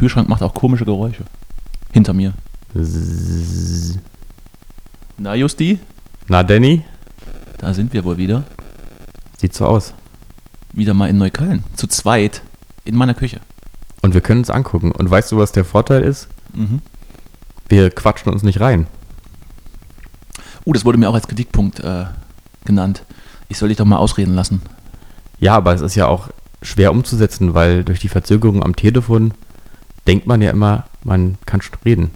Kühlschrank macht auch komische Geräusche. Hinter mir. Zzz. Na, Justi? Na, Danny? Da sind wir wohl wieder. Sieht so aus. Wieder mal in Neukölln. Zu zweit. In meiner Küche. Und wir können uns angucken. Und weißt du, was der Vorteil ist? Mhm. Wir quatschen uns nicht rein. Uh, das wurde mir auch als Kritikpunkt äh, genannt. Ich soll dich doch mal ausreden lassen. Ja, aber es ist ja auch schwer umzusetzen, weil durch die Verzögerung am Telefon denkt man ja immer, man kann schon reden.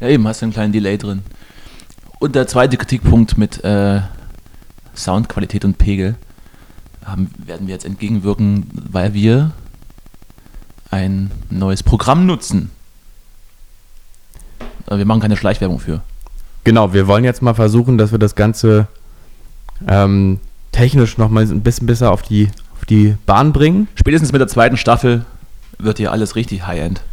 Ja, eben, hast du einen kleinen Delay drin. Und der zweite Kritikpunkt mit äh, Soundqualität und Pegel haben, werden wir jetzt entgegenwirken, weil wir ein neues Programm nutzen. Aber wir machen keine Schleichwerbung für. Genau, wir wollen jetzt mal versuchen, dass wir das Ganze ähm, technisch nochmal ein bisschen besser auf die, auf die Bahn bringen. Spätestens mit der zweiten Staffel wird hier alles richtig High-End.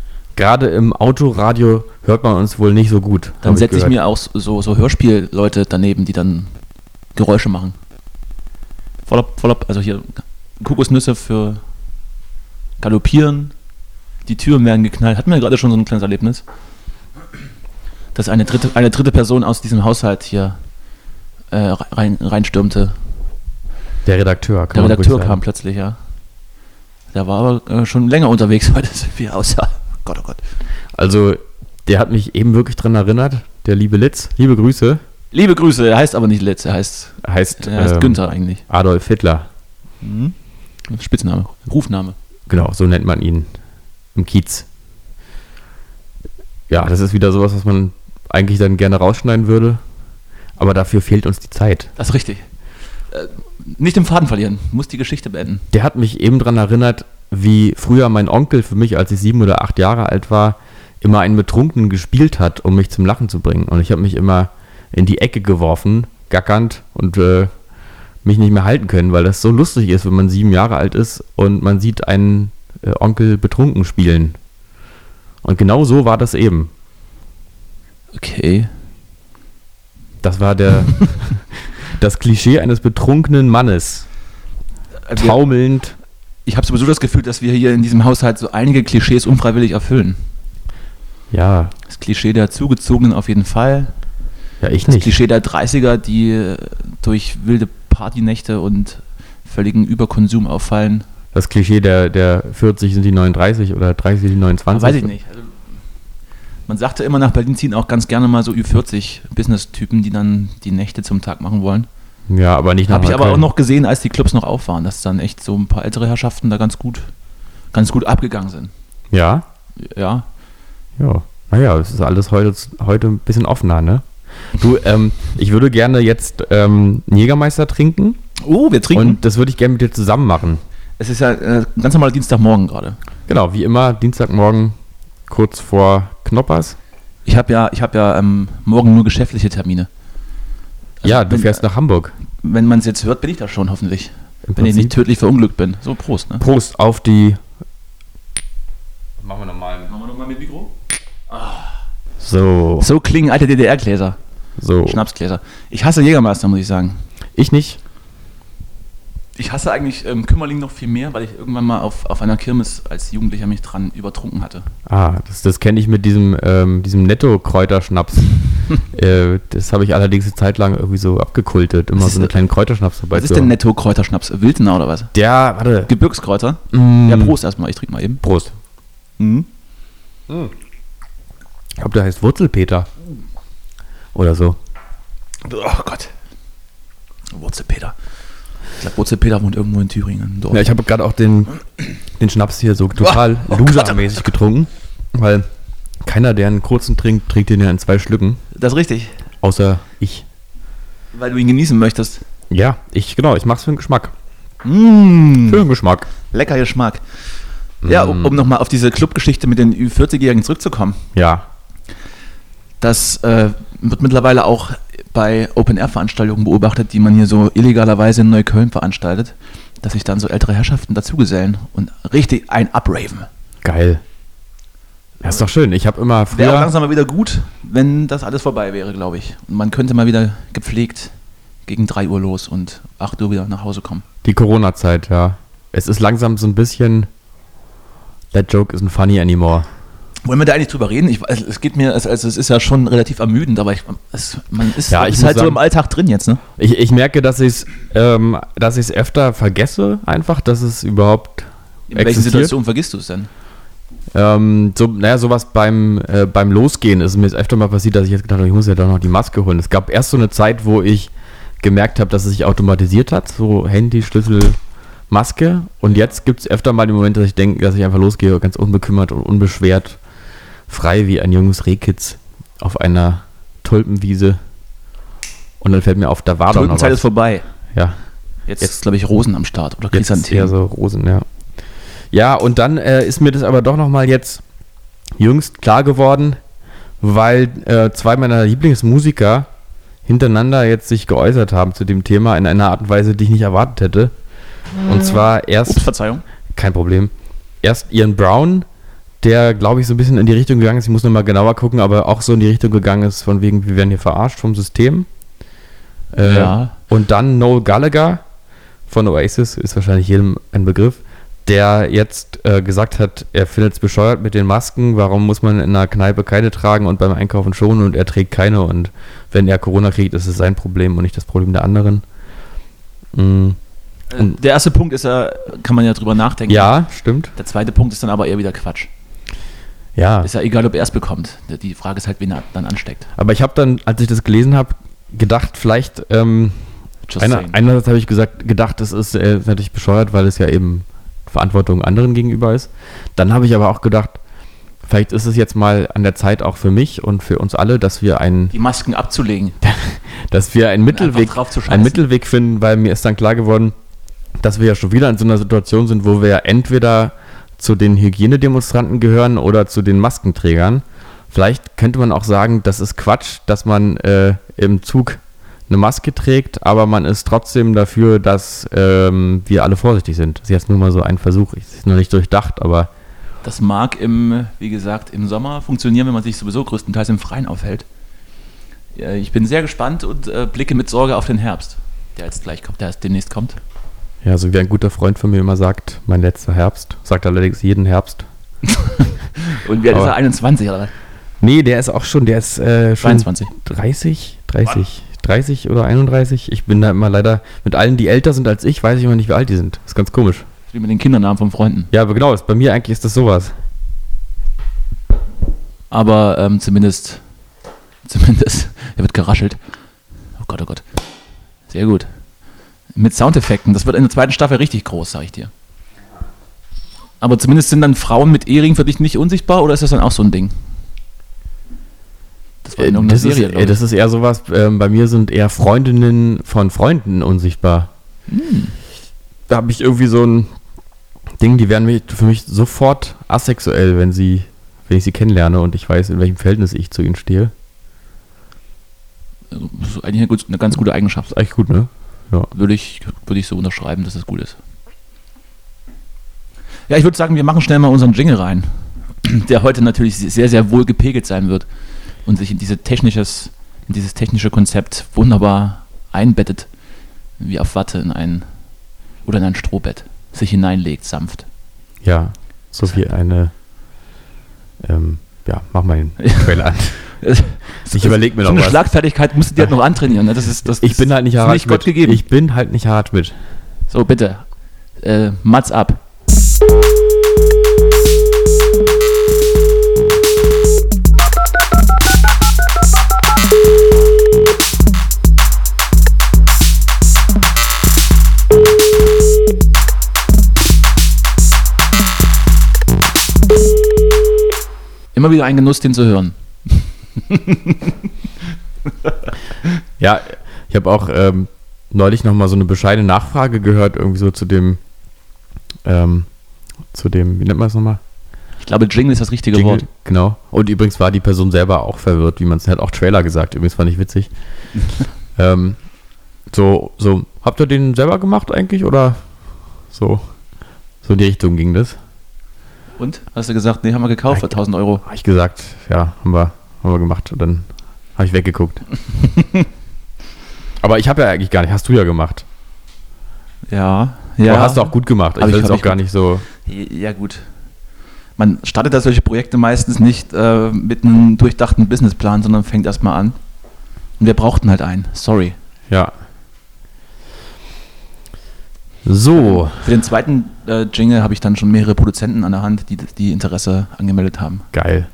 Gerade im Autoradio hört man uns wohl nicht so gut. Dann setze ich gehört. mir auch so, so Hörspielleute daneben, die dann Geräusche machen. Voll, voll, also hier Kokosnüsse für Galoppieren. Die Türen werden geknallt. Hatten wir gerade schon so ein kleines Erlebnis. Dass eine dritte, eine dritte Person aus diesem Haushalt hier äh, rein, reinstürmte. Der Redakteur. kann Der Redakteur kam plötzlich, ja. Der war aber äh, schon länger unterwegs, weil das wie aussah. Gott, oh Gott. Also, der hat mich eben wirklich dran erinnert. Der liebe Litz. Liebe Grüße. Liebe Grüße, er heißt aber nicht Litz, er heißt, Heißt, er heißt ähm, Günther eigentlich. Adolf Hitler. Mhm. Spitzname, Rufname. Genau, so nennt man ihn im Kiez. Ja, das ist wieder sowas, was man eigentlich dann gerne rausschneiden würde. Aber dafür fehlt uns die Zeit. Das ist richtig. Äh, nicht den Faden verlieren, muss die Geschichte beenden. Der hat mich eben daran erinnert, wie früher mein Onkel für mich, als ich sieben oder acht Jahre alt war, immer einen Betrunkenen gespielt hat, um mich zum Lachen zu bringen. Und ich habe mich immer in die Ecke geworfen, gackernd und äh, mich nicht mehr halten können, weil das so lustig ist, wenn man sieben Jahre alt ist und man sieht einen äh, Onkel betrunken spielen. Und genau so war das eben. Okay. Das war der das Klischee eines betrunkenen Mannes. Taumelnd. Ich habe sowieso das Gefühl, dass wir hier in diesem Haushalt so einige Klischees unfreiwillig erfüllen. Ja, Das Klischee der Zugezogenen auf jeden Fall. ja, ich Das nicht. Klischee der 30er, die äh, durch wilde Partynächte und völligen Überkonsum auffallen. Das Klischee der, der 40 sind die 39 oder 30 sind die 29. weiß ich nicht. Also, man sagte immer nach Berlin ziehen auch ganz gerne mal so Ü40-Business-Typen, die dann die Nächte zum Tag machen wollen. Ja, aber nicht nach Habe ich aber auch noch gesehen, als die Clubs noch auf waren, dass dann echt so ein paar ältere Herrschaften da ganz gut, ganz gut abgegangen sind. Ja, Ja. ja. Naja, es ist alles heute, heute ein bisschen offener, ne? Du, ähm, ich würde gerne jetzt ähm, einen Jägermeister trinken Oh, wir trinken. und das würde ich gerne mit dir zusammen machen. es ist ja äh, ganz normaler Dienstagmorgen gerade. Genau, wie immer, Dienstagmorgen kurz vor Knoppers. Ich habe ja, ich habe ja ähm, morgen nur geschäftliche Termine. Also ja, du fährst nach Hamburg. Wenn man es jetzt hört, bin ich da schon hoffentlich. Im Wenn ich nicht tödlich verunglückt bin. So, Prost, ne? Prost auf die. Machen wir nochmal. Machen wir nochmal mit Mikro? So, So klingen alte DDR-Gläser. so. Schnapsgläser. Ich hasse Jägermeister, muss ich sagen. Ich nicht. Ich hasse eigentlich ähm, Kümmerling noch viel mehr, weil ich irgendwann mal auf, auf einer Kirmes als Jugendlicher mich dran übertrunken hatte. Ah, das, das kenne ich mit diesem, ähm, diesem Netto-Kräuterschnaps. äh, das habe ich allerdings eine Zeit lang irgendwie so abgekultet. Immer Was so einen kleinen Kräuterschnaps dabei. Was ist denn. Netto-Kräuterschnaps? Wildner oder was? Der, warte. Gebirgskräuter? Mm, Ja, Prost erstmal. Ich trinke mal eben. Prost. Mhm. Ich glaube, der heißt Wurzelpeter. Oder so. Oh Gott. Wurzelpeter. Ich glaube, Wurzelpeter wohnt irgendwo in Thüringen. Ja, ich habe gerade auch den, den Schnaps hier so total oh losermäßig getrunken. Weil keiner, der einen kurzen trinkt, trinkt den ja in zwei Schlücken. Das ist richtig. Außer ich. Weil du ihn genießen möchtest. Ja, ich, genau, ich mach's für den Geschmack. Mmh. Für den Geschmack. Lecker Geschmack. Ja, um, um nochmal auf diese Clubgeschichte mit den Ü40-Jährigen zurückzukommen. Ja. Das äh, wird mittlerweile auch bei Open-Air-Veranstaltungen beobachtet, die man hier so illegalerweise in Neukölln veranstaltet, dass sich dann so ältere Herrschaften dazugesellen und richtig ein Upraven. Geil. Ja, ist doch schön. Ich habe immer Wäre auch früher. langsam mal wieder gut, wenn das alles vorbei wäre, glaube ich. Und man könnte mal wieder gepflegt gegen 3 Uhr los und 8 Uhr wieder nach Hause kommen. Die Corona-Zeit, ja. Es ist langsam so ein bisschen. That joke isn't funny anymore. Wollen wir da eigentlich drüber reden? Ich, also, es geht mir, also es ist ja schon relativ ermüdend, aber ich, es, man ist, Ja, ich ist halt so sagen- im Alltag drin jetzt, ne? Ich, ich merke, dass ich es ähm, dass ich's öfter vergesse, einfach, dass es überhaupt In welchen. Situationen vergisst du es denn? Ähm, so, naja, sowas beim, äh, beim Losgehen ist mir jetzt öfter mal passiert, dass ich jetzt gedacht habe, ich muss ja doch noch die Maske holen. Es gab erst so eine Zeit, wo ich gemerkt habe, dass es sich automatisiert hat, so Handy, Schlüssel, Maske. Und jetzt gibt es öfter mal den Moment, dass ich denke, dass ich einfach losgehe, ganz unbekümmert und unbeschwert, frei wie ein junges Rehkitz auf einer Tulpenwiese. Und dann fällt mir auf, da war doch noch Tulpenzeit ist was. vorbei. Ja, Jetzt, ist, glaube ich, Rosen am Start oder Jetzt Chrysanthemen. so Rosen, ja. Ja, und dann äh, ist mir das aber doch nochmal jetzt jüngst klar geworden, weil äh, zwei meiner Lieblingsmusiker hintereinander jetzt sich geäußert haben zu dem Thema in einer Art und Weise, die ich nicht erwartet hätte. Und zwar erst, Ups, Verzeihung. kein Problem, erst Ian Brown, der, glaube ich, so ein bisschen in die Richtung gegangen ist, ich muss nochmal genauer gucken, aber auch so in die Richtung gegangen ist, von wegen, wir werden hier verarscht vom System. Äh, Ja. Und dann Noel Gallagher von Oasis, ist wahrscheinlich jedem ein Begriff, der jetzt äh, gesagt hat, er findet es bescheuert mit den Masken, warum muss man in einer Kneipe keine tragen und beim Einkaufen schon und er trägt keine und wenn er Corona kriegt, ist es sein Problem und nicht das Problem der anderen. Äh, Der erste Punkt ist ja, kann man ja drüber nachdenken. ja, stimmt. Der zweite Punkt ist dann aber eher wieder Quatsch. Ja, Ist ja egal, ob er es bekommt. Die Frage ist halt, wen er dann ansteckt. aber ich habe dann, als ich das gelesen habe, gedacht, vielleicht ähm, Einer, einerseits habe ich gesagt, gedacht, das ist äh, natürlich bescheuert, weil es ja eben Verantwortung anderen gegenüber ist. Dann habe ich aber auch gedacht, vielleicht ist es jetzt mal an der Zeit auch für mich und für uns alle, dass wir einen, die Masken abzulegen. dass wir einen Mittelweg, einen Mittelweg finden, weil mir ist dann klar geworden, dass wir ja schon wieder in so einer Situation sind, wo wir ja entweder zu den Hygienedemonstranten gehören oder zu den Maskenträgern. Vielleicht könnte man auch sagen, das ist Quatsch, dass man äh, im Zug eine Maske trägt, aber man ist trotzdem dafür, dass ähm, wir alle vorsichtig sind. Das ist jetzt nur mal so ein Versuch. Ich- Ist noch nicht durchdacht, aber Das mag im, wie gesagt, im Sommer funktionieren, wenn man sich sowieso größtenteils im Freien aufhält. Ja, Ich bin sehr gespannt und äh, blicke mit Sorge auf den Herbst, der jetzt gleich kommt, der jetzt demnächst kommt. Ja, so wie ein guter Freund von mir immer sagt, mein letzter Herbst. Sagt allerdings jeden Herbst. Und wie alt ist er? 21 oder Nee, der ist auch schon, der ist äh, schon 23? 30, 30, 30 oder 31. Ich bin da immer leider mit allen, die älter sind als ich, weiß ich immer nicht, wie alt die sind. Das ist ganz komisch. Wie mit den Kindernamen von Freunden. Ja, aber genau, ist, bei mir eigentlich ist das sowas. Aber ähm, zumindest, zumindest, er wird geraschelt. Oh Gott, oh Gott. Sehr gut. Mit Soundeffekten. Das wird in der zweiten Staffel richtig groß, sag ich dir. Aber zumindest sind dann Frauen mit Ehering für dich nicht unsichtbar oder ist das dann auch so ein Ding? Das war in Äh, das, ist, Serie, äh, ich. das ist eher sowas, ähm, bei mir sind eher Freundinnen von Freunden unsichtbar. Hm. Da habe ich irgendwie so ein Ding, die werden für mich sofort asexuell, wenn sie, wenn ich sie kennenlerne und ich weiß, in welchem Verhältnis ich zu ihnen stehe. Das ist eigentlich eine, eine ganz gute Eigenschaft. Ist eigentlich gut, ne? Würde ich, würde ich so unterschreiben, dass es gut ist. Ja, ich würde sagen, wir machen schnell mal unseren Jingle rein, der heute natürlich sehr, sehr wohl gepegelt sein wird und sich in, diese technisches, in dieses technische Konzept wunderbar einbettet, wie auf Watte in ein oder in ein Strohbett sich hineinlegt, sanft. Ja, so wie eine, ähm, ja, mach mal den Trailer an. Ich überleg mir so noch eine was. Schlagfertigkeit musst du dir halt noch antrainieren. Ne? Das ist, das Ich bin halt nicht ist Gott Schmidt. gegeben. Ich bin halt nicht Harald Schmidt. So, bitte. Äh, Mats ab. Immer wieder ein Genuss, den zu hören. Ja, ich habe auch ähm, neulich noch mal so eine bescheidene Nachfrage gehört, irgendwie so zu dem, ähm, zu dem, wie nennt man das nochmal? Ich glaube, Jingle ist das richtige Jingle, Wort. Genau. Und übrigens war die Person selber auch verwirrt, wie man es hat auch Trailer gesagt. Übrigens fand ich witzig. ähm, so, so, habt ihr den selber gemacht eigentlich oder so? So in die Richtung ging das. Und? Hast du gesagt, nee, haben wir gekauft für 1000 Euro. Habe ich gesagt, ja, haben wir, haben wir gemacht. Und dann habe ich weggeguckt. Aber ich habe ja eigentlich gar nicht, hast du ja gemacht. Ja, Ja. Aber hast du auch gut gemacht. Ich will es auch gar nicht so. Ja, gut. Man startet da solche Projekte meistens nicht äh, mit einem durchdachten Businessplan, sondern fängt erstmal an. Und wir brauchten halt einen. Sorry. Ja. So. Für den zweiten äh, Jingle habe ich dann schon mehrere Produzenten an der Hand, die, die Interesse angemeldet haben. Geil.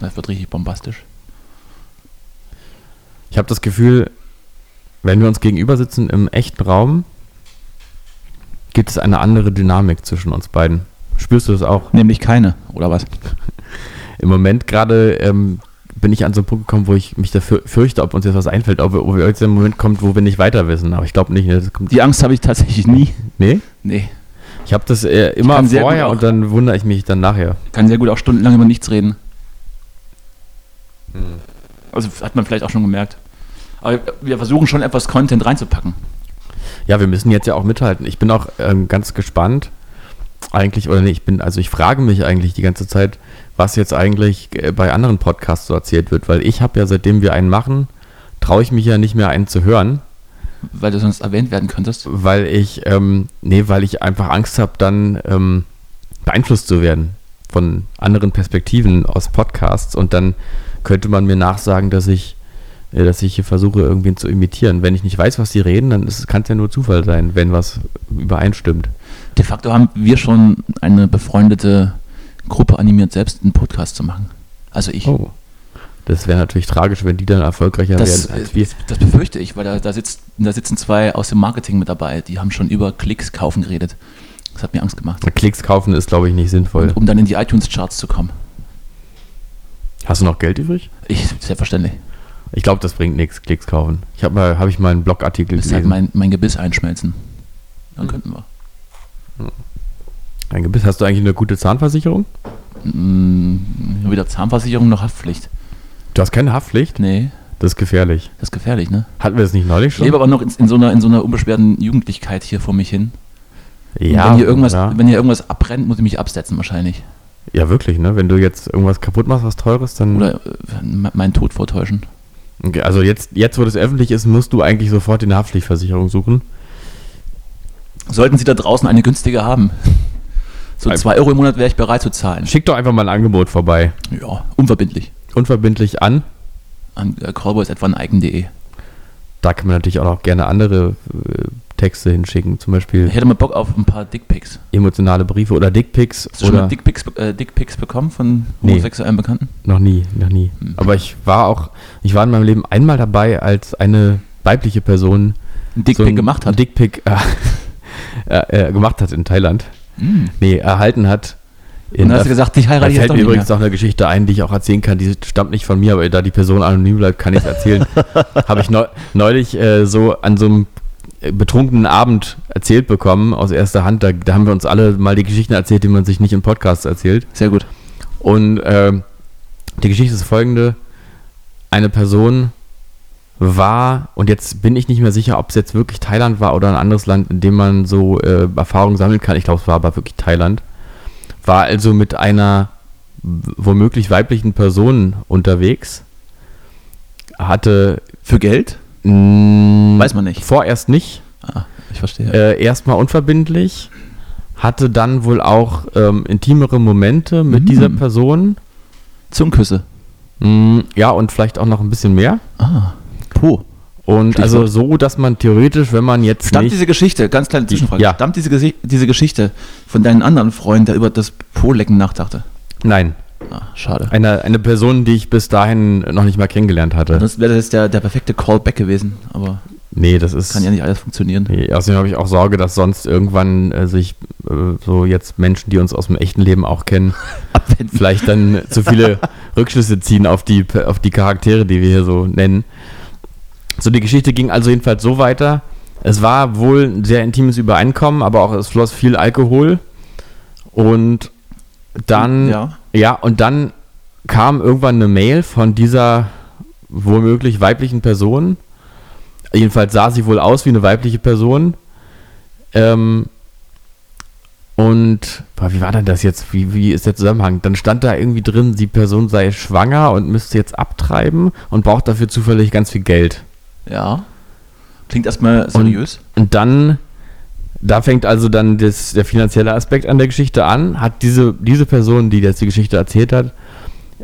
Das wird richtig bombastisch. Ich habe das Gefühl, wenn wir uns gegenüber sitzen im echten Raum, gibt es eine andere Dynamik zwischen uns beiden. Spürst du das auch? Nämlich keine, oder was? Im Moment gerade ähm, bin ich an so einen Punkt gekommen, wo ich mich dafür fürchte, ob uns jetzt was einfällt, ob, ob jetzt ein Moment kommt, wo wir nicht weiter wissen. Aber ich glaube nicht. ne, Das kommt, Die Angst habe ich tatsächlich nie. nee? Nee. Ich habe das äh, immer vorher und dann wundere ich mich dann nachher. Ich kann sehr gut auch stundenlang über nichts reden. Also hat man vielleicht auch schon gemerkt. Aber wir versuchen schon etwas Content reinzupacken. Ja, wir müssen jetzt ja auch mithalten. Ich bin auch ähm, ganz gespannt, eigentlich, oder nee, ich bin, also ich frage mich eigentlich die ganze Zeit, was jetzt eigentlich äh, bei anderen Podcasts so erzählt wird, weil ich habe ja, seitdem wir einen machen, traue ich mich ja nicht mehr einen zu hören, Weil du sonst erwähnt werden könntest. weil ich, ähm, nee, weil ich einfach Angst habe, dann ähm, beeinflusst zu werden von anderen Perspektiven aus Podcasts und dann könnte man mir nachsagen, dass ich, äh, dass ich hier versuche, irgendwen zu imitieren. Wenn ich nicht weiß, was die reden, dann kann es ja nur Zufall sein, wenn was übereinstimmt. De facto haben wir schon eine befreundete Gruppe animiert, selbst einen Podcast zu machen. Also ich. Oh. Das wäre natürlich tragisch, wenn die dann erfolgreicher das, werden als wir. das befürchte ich, weil da, da, sitzt, da sitzen zwei aus dem Marketing mit dabei, die haben schon über Klicks kaufen geredet. Das hat mir Angst gemacht. Klicks kaufen ist, glaube ich, nicht sinnvoll. Um dann in die iTunes-Charts zu kommen. Hast du noch Geld übrig? Ich, selbstverständlich. Ich glaube, das bringt nichts, Klicks kaufen. Ich habe mal, habe ich mal einen Blogartikel halt gelesen. mein, mein Gebiss einschmelzen. Dann könnten wir. Ein Gebiss. Hast du eigentlich eine gute Zahnversicherung? Mm, weder Zahnversicherung noch Haftpflicht. Du hast keine Haftpflicht? Nee, Das ist gefährlich. das ist gefährlich, ne? Hatten wir das nicht neulich Ich schon? lebe aber noch in, in, so einer, in so einer unbeschwerten Jugendlichkeit hier vor mich hin. Und ja, wenn hier, irgendwas, ja. wenn hier irgendwas abbrennt, muss ich mich absetzen wahrscheinlich. Ja, wirklich, ne? Wenn du jetzt irgendwas kaputt machst, was teures, dann. Oder äh, me- meinen Tod vortäuschen. Okay, also jetzt, jetzt, wo das öffentlich ist, musst du eigentlich sofort eine Haftpflichtversicherung suchen. Sollten Sie da draußen eine günstige haben? So Ein- 2 Euro im Monat wäre ich bereit zu zahlen. Schick doch einfach mal ein Angebot vorbei. Ja, unverbindlich. Unverbindlich an. An äh, callboys.eigen.de. Da kann man natürlich auch noch gerne andere äh, Texte hinschicken, zum Beispiel Ich hätte mal Bock auf ein paar Dickpics. emotionale Briefe oder Dickpics Hast du schon mal Dickpics, äh, Dickpics bekommen von Nee. homosexuellen Bekannten? noch nie, noch nie. Hm. Aber ich war auch, ich war in meinem Leben einmal dabei, als eine weibliche Person Ein Dickpic so gemacht hat? Dickpick äh, äh, gemacht hat in Thailand. Mm. Nee, erhalten hat. Und dann hast du gesagt, ich heirate jetzt fällt doch mir übrigens mehr. auch eine Geschichte ein, die ich auch erzählen kann. Die stammt nicht von mir, aber da die Person anonym bleibt, kann ich es erzählen. Habe ich neu, neulich äh, so an so einem äh, betrunkenen Abend erzählt bekommen, aus erster Hand. Da, da haben wir uns alle mal die Geschichten erzählt, die man sich nicht in Podcasts erzählt. Sehr gut. Und ähm, die Geschichte ist folgende. Eine Person war, und jetzt bin ich nicht mehr sicher, ob es jetzt wirklich Thailand war oder ein anderes Land, in dem man so äh, Erfahrungen sammeln kann. Ich glaube, es war aber wirklich Thailand. War also mit einer womöglich weiblichen Person unterwegs. Hatte Für Geld? Weiß man nicht. vorerst nicht. Ah, ich verstehe. Äh, erstmal unverbindlich. Hatte dann wohl auch ähm, intimere Momente mit Mhm. dieser Person. Zungenküsse. Mm, Ja, und vielleicht auch noch ein bisschen mehr. Ah, Po. Und also so, dass man theoretisch, wenn man jetzt Stammt diese Geschichte, ganz kleine Zwischenfrage, Ja. stammt diese, diese Geschichte von deinem anderen Freund, der über das Po-Lecken nachdachte? Nein, Ah, schade. eine, eine Person, die ich bis dahin noch nicht mal kennengelernt hatte. Das wäre jetzt der, der perfekte Callback gewesen, aber nee, das ist. kann ja nicht alles funktionieren. Nee, außerdem habe ich auch Sorge, dass sonst irgendwann äh, sich äh, so jetzt Menschen, die uns aus dem echten Leben auch kennen, vielleicht dann zu viele Rückschlüsse ziehen auf die, auf die Charaktere, die wir hier so nennen. So, die Geschichte ging also jedenfalls so weiter. Es war wohl ein sehr intimes Übereinkommen, aber auch es floss viel Alkohol. Und dann, ja, Ja. und dann kam irgendwann eine Mail von dieser womöglich weiblichen Person. Jedenfalls sah sie wohl aus wie eine weibliche Person. Ähm, und boah, wie war denn das jetzt? Wie, wie ist der Zusammenhang? Dann stand da irgendwie drin, die Person sei schwanger und müsste jetzt abtreiben und braucht dafür zufällig ganz viel Geld. Ja. Klingt erstmal seriös. Und dann da fängt also dann das, der finanzielle Aspekt an der Geschichte an. Hat diese, diese Person, die jetzt die Geschichte erzählt hat,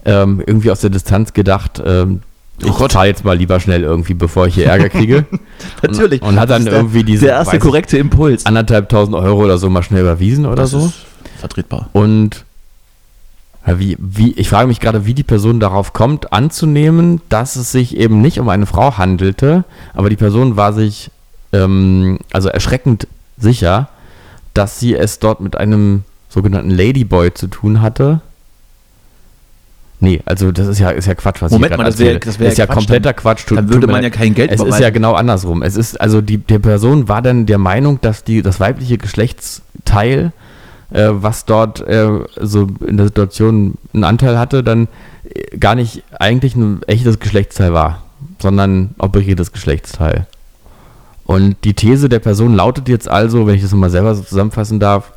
ähm, irgendwie aus der Distanz gedacht, ähm, Oh ich Gott. zahle jetzt mal lieber schnell irgendwie, bevor ich hier Ärger kriege. Natürlich. Und, und hat dann der- irgendwie diese Der erste korrekte Impuls. anderthalb tausend Euro oder so mal schnell überwiesen oder Das so. vertretbar. Und wie, wie, ich frage mich gerade, wie die Person darauf kommt, anzunehmen, dass es sich eben nicht um eine Frau handelte, aber die Person war sich ähm, also erschreckend sicher, dass sie es dort mit einem sogenannten Ladyboy zu tun hatte. Nee, also das ist ja, ist ja Quatsch, was Moment ich mal, gerade das wär- erzähle. das wär ist ja Quatsch, kompletter Quatsch. Dann würde man ja kein Geld Es ist ja genau andersrum. Es ist, also die, die Person war dann der Meinung, dass die, das weibliche Geschlechtsteil, äh, was dort äh, so in der Situation einen Anteil hatte, dann äh, gar nicht eigentlich ein echtes Geschlechtsteil war, sondern operiertes Geschlechtsteil. Und die These der Person lautet jetzt also, wenn ich das nochmal selber so zusammenfassen darf,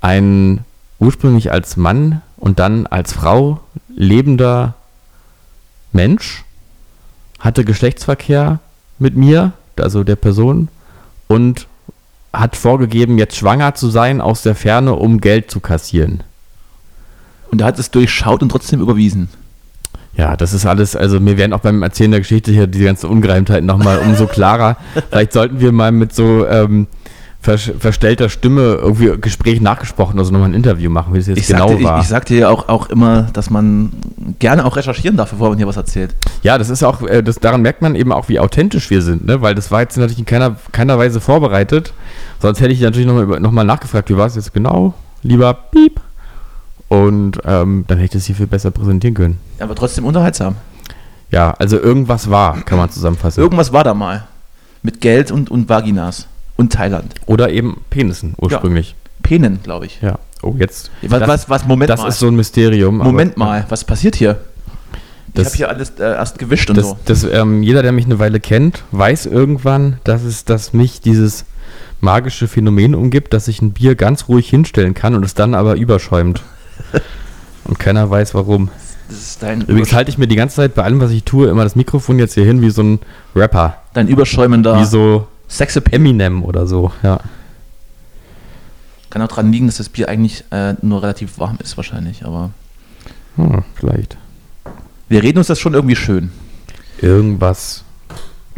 ein ursprünglich als Mann und dann als Frau lebender Mensch hatte Geschlechtsverkehr mit mir, also der Person, und hat vorgegeben, jetzt schwanger zu sein aus der Ferne, um Geld zu kassieren. Und er hat es durchschaut und trotzdem überwiesen. Ja, das ist alles, also mir werden auch beim Erzählen der Geschichte hier diese ganzen Ungereimtheiten nochmal umso klarer. Vielleicht sollten wir mal mit so ähm, verstellter Stimme irgendwie Gespräch nachgesprochen, also nochmal ein Interview machen, wie das jetzt Ich, genau sagte, war. ich, ich sagte ja auch, auch immer, dass man gerne auch recherchieren darf, bevor man hier was erzählt. Ja, das ist auch, äh, das, daran merkt man eben auch, wie authentisch wir sind, ne? weil das war jetzt natürlich in keiner, keiner Weise vorbereitet. Sonst hätte ich natürlich nochmal noch mal nachgefragt, wie war es jetzt genau, lieber Piep. Und ähm, dann hätte ich das hier viel besser präsentieren können. Aber trotzdem unterhaltsam. Ja, also irgendwas war, kann man zusammenfassen. Irgendwas war da mal. Mit Geld und, und Vaginas. Und Thailand. Oder eben Penissen ursprünglich. Penen, glaube ich. Ja. Oh, jetzt. Was, das, was, was, Moment das mal. ist so ein Mysterium. aber- Moment mal, was passiert hier? Ich Das- habe hier alles äh, erst gewischt und Das, so. das, ähm, jeder, der mich eine Weile kennt, weiß irgendwann, dass es, dass mich dieses magische Phänomen umgibt, dass ich ein Bier ganz ruhig hinstellen kann und es dann aber überschäumt. und keiner weiß warum. Das ist dein, Übrigens halte ich mir die ganze Zeit bei allem, was ich tue, immer das Mikrofon jetzt hier hin wie so ein Rapper. dein überschäumender Wie so Sexappeal. Eminem oder so. Ja. Kann auch daran liegen, dass das Bier eigentlich äh, nur relativ warm ist wahrscheinlich. Aber Hm, vielleicht. wir reden uns das schon irgendwie schön. Irgendwas.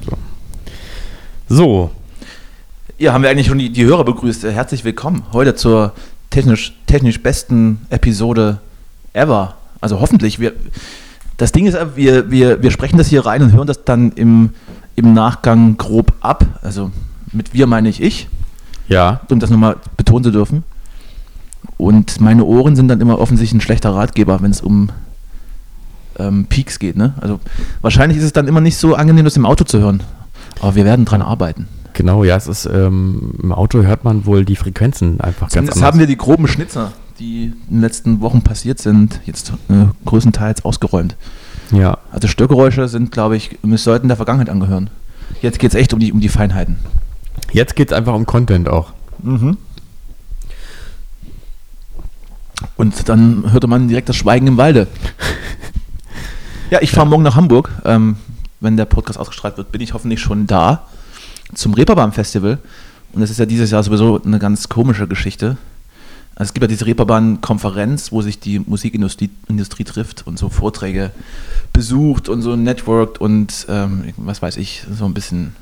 So. so. Ja, haben wir eigentlich schon die, die Hörer begrüßt. Äh, Herzlich willkommen heute zur technisch, technisch besten Episode ever. Also hoffentlich. Wir, das Ding ist, äh, wir, wir, wir sprechen das hier rein und hören das dann im, im Nachgang grob ab. Also mit wir meine ich ich, Ja. um das nochmal betonen zu dürfen. Und meine Ohren sind dann immer offensichtlich ein schlechter Ratgeber, wenn es um ähm, Peaks geht. Ne? Also wahrscheinlich ist es dann immer nicht so angenehm, das im Auto zu hören. Aber wir werden dran arbeiten. Genau, ja, es ist, ähm, im Auto hört man wohl die Frequenzen einfach ganz Zumindest anders. haben wir die groben Schnitzer, die in den letzten Wochen passiert sind, jetzt äh, größtenteils ausgeräumt. Ja. Also Störgeräusche sind, glaube ich, sollten der Vergangenheit angehören. Jetzt geht es echt um die, um die Feinheiten. Jetzt geht es einfach um Content auch. Und dann hörte man direkt das Schweigen im Walde. ja, ich fahre morgen nach Hamburg. Ähm, wenn der Podcast ausgestrahlt wird, bin ich hoffentlich schon da zum Reeperbahn Festival. Und das ist ja dieses Jahr sowieso eine ganz komische Geschichte. Also es gibt ja diese Reeperbahn-Konferenz, wo sich die Musikindustrie Industrie trifft und so Vorträge besucht und so networked und ähm, was weiß ich, so ein bisschen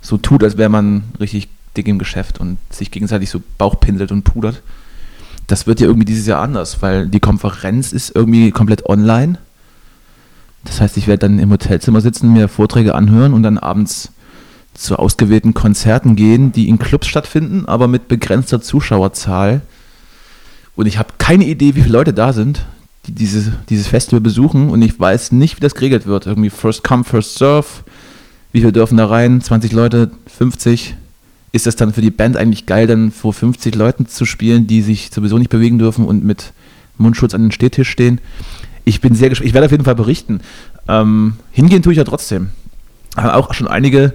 so tut, als wäre man richtig dick im Geschäft und sich gegenseitig so Bauchpinselt und pudert. Das wird ja irgendwie dieses Jahr anders, weil die Konferenz ist irgendwie komplett online. Das heißt, ich werde dann im Hotelzimmer sitzen, mir Vorträge anhören und dann abends zu ausgewählten Konzerten gehen, die in Clubs stattfinden, aber mit begrenzter Zuschauerzahl. Und ich habe keine Idee, wie viele Leute da sind, die diese, dieses Festival besuchen und ich weiß nicht, wie das geregelt wird. Irgendwie First Come, First Serve. Wie viele dürfen da rein? 20 Leute, 50? Ist das dann für die Band eigentlich geil, dann vor 50 Leuten zu spielen, die sich sowieso nicht bewegen dürfen und mit Mundschutz an den Stehtisch stehen? Ich bin sehr gespannt. Ich werde auf jeden Fall berichten. Ähm, hingehen tue ich ja trotzdem. Haben auch schon einige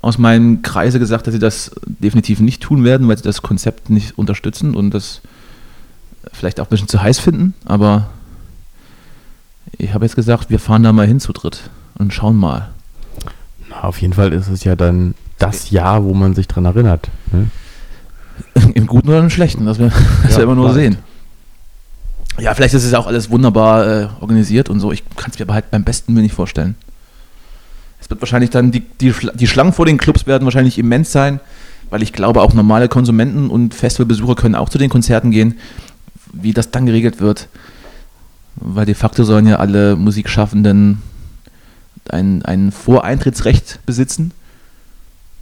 aus meinem Kreise gesagt, dass sie das definitiv nicht tun werden, weil sie das Konzept nicht unterstützen und das vielleicht auch ein bisschen zu heiß finden. Aber ich habe jetzt gesagt, wir fahren da mal hin zu dritt und schauen mal. Na, auf jeden Fall ist es ja dann das Jahr, wo man sich dran erinnert. Ne? Im Guten oder im Schlechten, das wir, das Ja, wir immer nur klar. sehen. Ja, vielleicht ist es auch alles wunderbar äh, organisiert und so. Ich kann es mir aber halt beim besten Willen nicht vorstellen. Es wird wahrscheinlich dann, die, die, die Schlangen vor den Clubs werden wahrscheinlich immens sein, weil ich glaube, auch normale Konsumenten und Festivalbesucher können auch zu den Konzerten gehen. Wie das dann geregelt wird, weil de facto sollen ja alle Musikschaffenden ein, ein Voreintrittsrecht besitzen.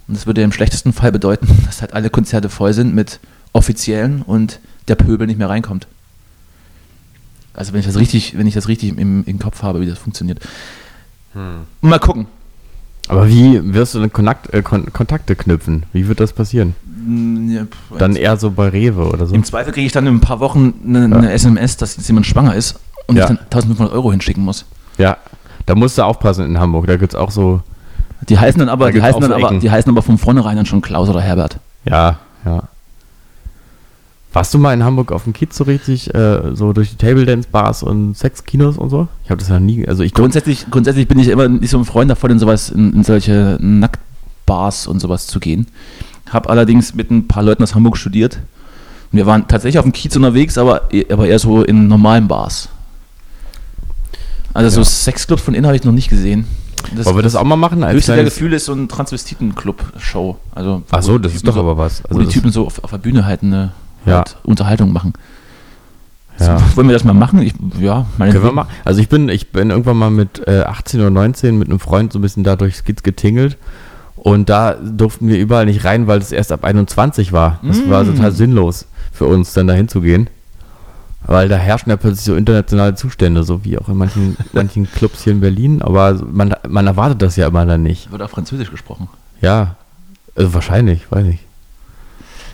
Und das würde ja im schlechtesten Fall bedeuten, dass halt alle Konzerte voll sind mit Offiziellen und der Pöbel nicht mehr reinkommt. Also wenn ich das richtig, wenn ich das richtig im, im Kopf habe, wie das funktioniert. Mal gucken. Aber wie wirst du denn Kontakt, äh, Kon Kontakte knüpfen? Wie wird das passieren? Mm, ja, pf, Dann eher so bei Rewe oder so? Im Zweifel kriege ich dann in ein paar Wochen eine, eine SMS, dass jetzt jemand schwanger ist und Ja. ich dann 1500 Euro hinschicken muss. Ja, da musst du aufpassen in Hamburg. Da gibt es auch so, Die heißen dann aber, Da die heißen dann aber, die heißen aber von vornherein dann schon Klaus oder Herbert. ja, ja. Warst du mal in Hamburg auf dem Kiez so richtig, äh, so durch die Table Dance Bars und Sexkinos und so? Ich habe das ja nie, also ich Grundsätzlich, grundsätzlich bin ich immer nicht so ein Freund davon, in sowas, in, in solche Nacktbars und sowas zu gehen. Habe allerdings mit ein paar Leuten aus Hamburg studiert. Und wir waren tatsächlich auf dem Kiez unterwegs, aber, aber eher so in normalen Bars. Also so Ja. Sexclubs von innen habe ich noch nicht gesehen. Das, wollen wir das auch mal machen? Als höchste der Gefühle ist so ein Transvestiten-Club-Show. Also, Ach so, das ist doch aber was. Wo Also die das- Typen so auf, auf der Bühne halt eine Ja. halt Unterhaltung machen. Ja. So, wollen wir das mal machen? Ich, ja, meine Können wir mal? Also ich bin, ich bin irgendwann mal mit äh, 18 oder 19 mit einem Freund so ein bisschen da durchs Kiez getingelt. Und da durften wir überall nicht rein, weil es erst ab 21 war. Das war Mm. total sinnlos für uns, dann da hinzugehen. Weil da herrschen ja plötzlich so internationale Zustände, so wie auch in manchen, manchen Clubs hier in Berlin. Aber man, man erwartet das ja immer dann nicht. Wird auch Französisch gesprochen. Ja, also wahrscheinlich, weiß ich.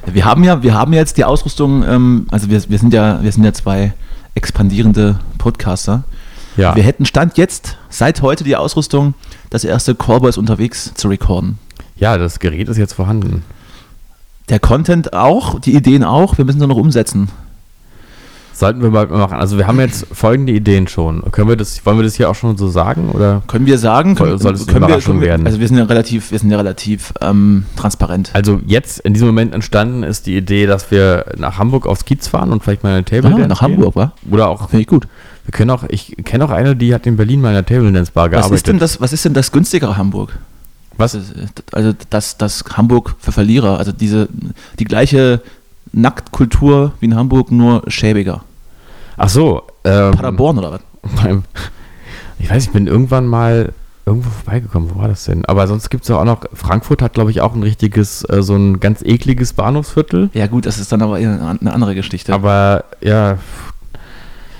Wir haben ja, wir haben jetzt die Ausrüstung, ähm, also wir, wir sind ja, wir sind ja zwei expandierende Podcaster. Ja, Wir hätten Stand jetzt, seit heute die Ausrüstung, das erste Callboys unterwegs zu recorden. ja, das Gerät ist jetzt vorhanden. Der Content auch, die Ideen auch, wir müssen nur noch umsetzen. Sollten wir mal machen. Also wir haben jetzt folgende Ideen schon. Können wir das, wollen wir das hier auch schon so sagen? Oder? Können wir sagen, Soll- können, soll es können, wir, wir, werden? also wir sind ja relativ, wir sind ja relativ ähm, transparent. Also jetzt in diesem Moment entstanden ist die Idee, dass wir nach Hamburg aufs Kiez fahren und vielleicht mal eine Table Ah, Dance nach gehen. Hamburg, wa? Oder auch, Finde ich gut. wir können auch, ich kenne auch eine, die hat in Berlin mal in einer Table Dance Bar Was gearbeitet. ist, denn das, was ist denn das günstigere Hamburg? Was? Äh, Also das, das Hamburg für Verlierer, also diese, die gleiche Nacktkultur wie in Hamburg, nur schäbiger. Ach so. Ähm, Paderborn oder was? Ich weiß, ich bin irgendwann mal irgendwo vorbeigekommen. Wo war das denn? Aber sonst gibt es auch noch, Frankfurt hat, glaube ich, auch ein richtiges, äh, so ein ganz ekliges Bahnhofsviertel. Ja gut, das ist dann aber eine andere Geschichte. Aber ja,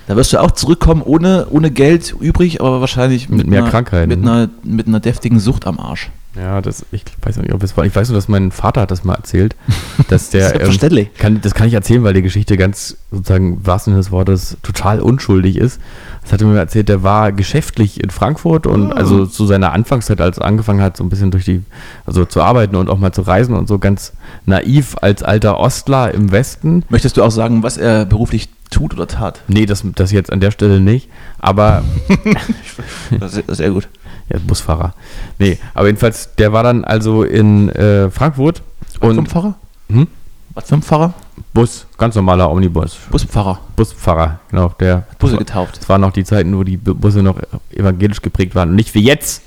da wirst du auch zurückkommen ohne, ohne Geld übrig, aber wahrscheinlich Mit mehr einer, Krankheiten, Mit ne? einer, mit einer deftigen Sucht am Arsch. Ja, das, ich weiß nicht, ob es war. Ich weiß nur, dass mein Vater hat das mal erzählt, dass der. ähm, Selbstverständlich. kann, das kann ich erzählen, weil die Geschichte ganz, sozusagen, im wahrsten Sinne des Wortes, total unschuldig ist. Das hat er mir erzählt, der war geschäftlich in Frankfurt und Oh. also zu seiner Anfangszeit, als er angefangen hat, so ein bisschen durch die, also zu arbeiten und auch mal zu reisen und so ganz naiv als alter Ostler im Westen. Möchtest du auch sagen, was er beruflich tut oder tat? Nee, das, das jetzt an der Stelle nicht, aber Das ist sehr gut. Ja, Busfahrer. Nee, aber jedenfalls, der war dann also in äh, Frankfurt Was und Pfarrer? hm? Was ein Pfarrer? Bus, ganz normaler Omnibus. Buspfarrer. Busfahrer, genau. Der, Busse getauft. das waren noch die Zeiten, wo die Bu- Busse noch evangelisch geprägt waren und nicht wie jetzt.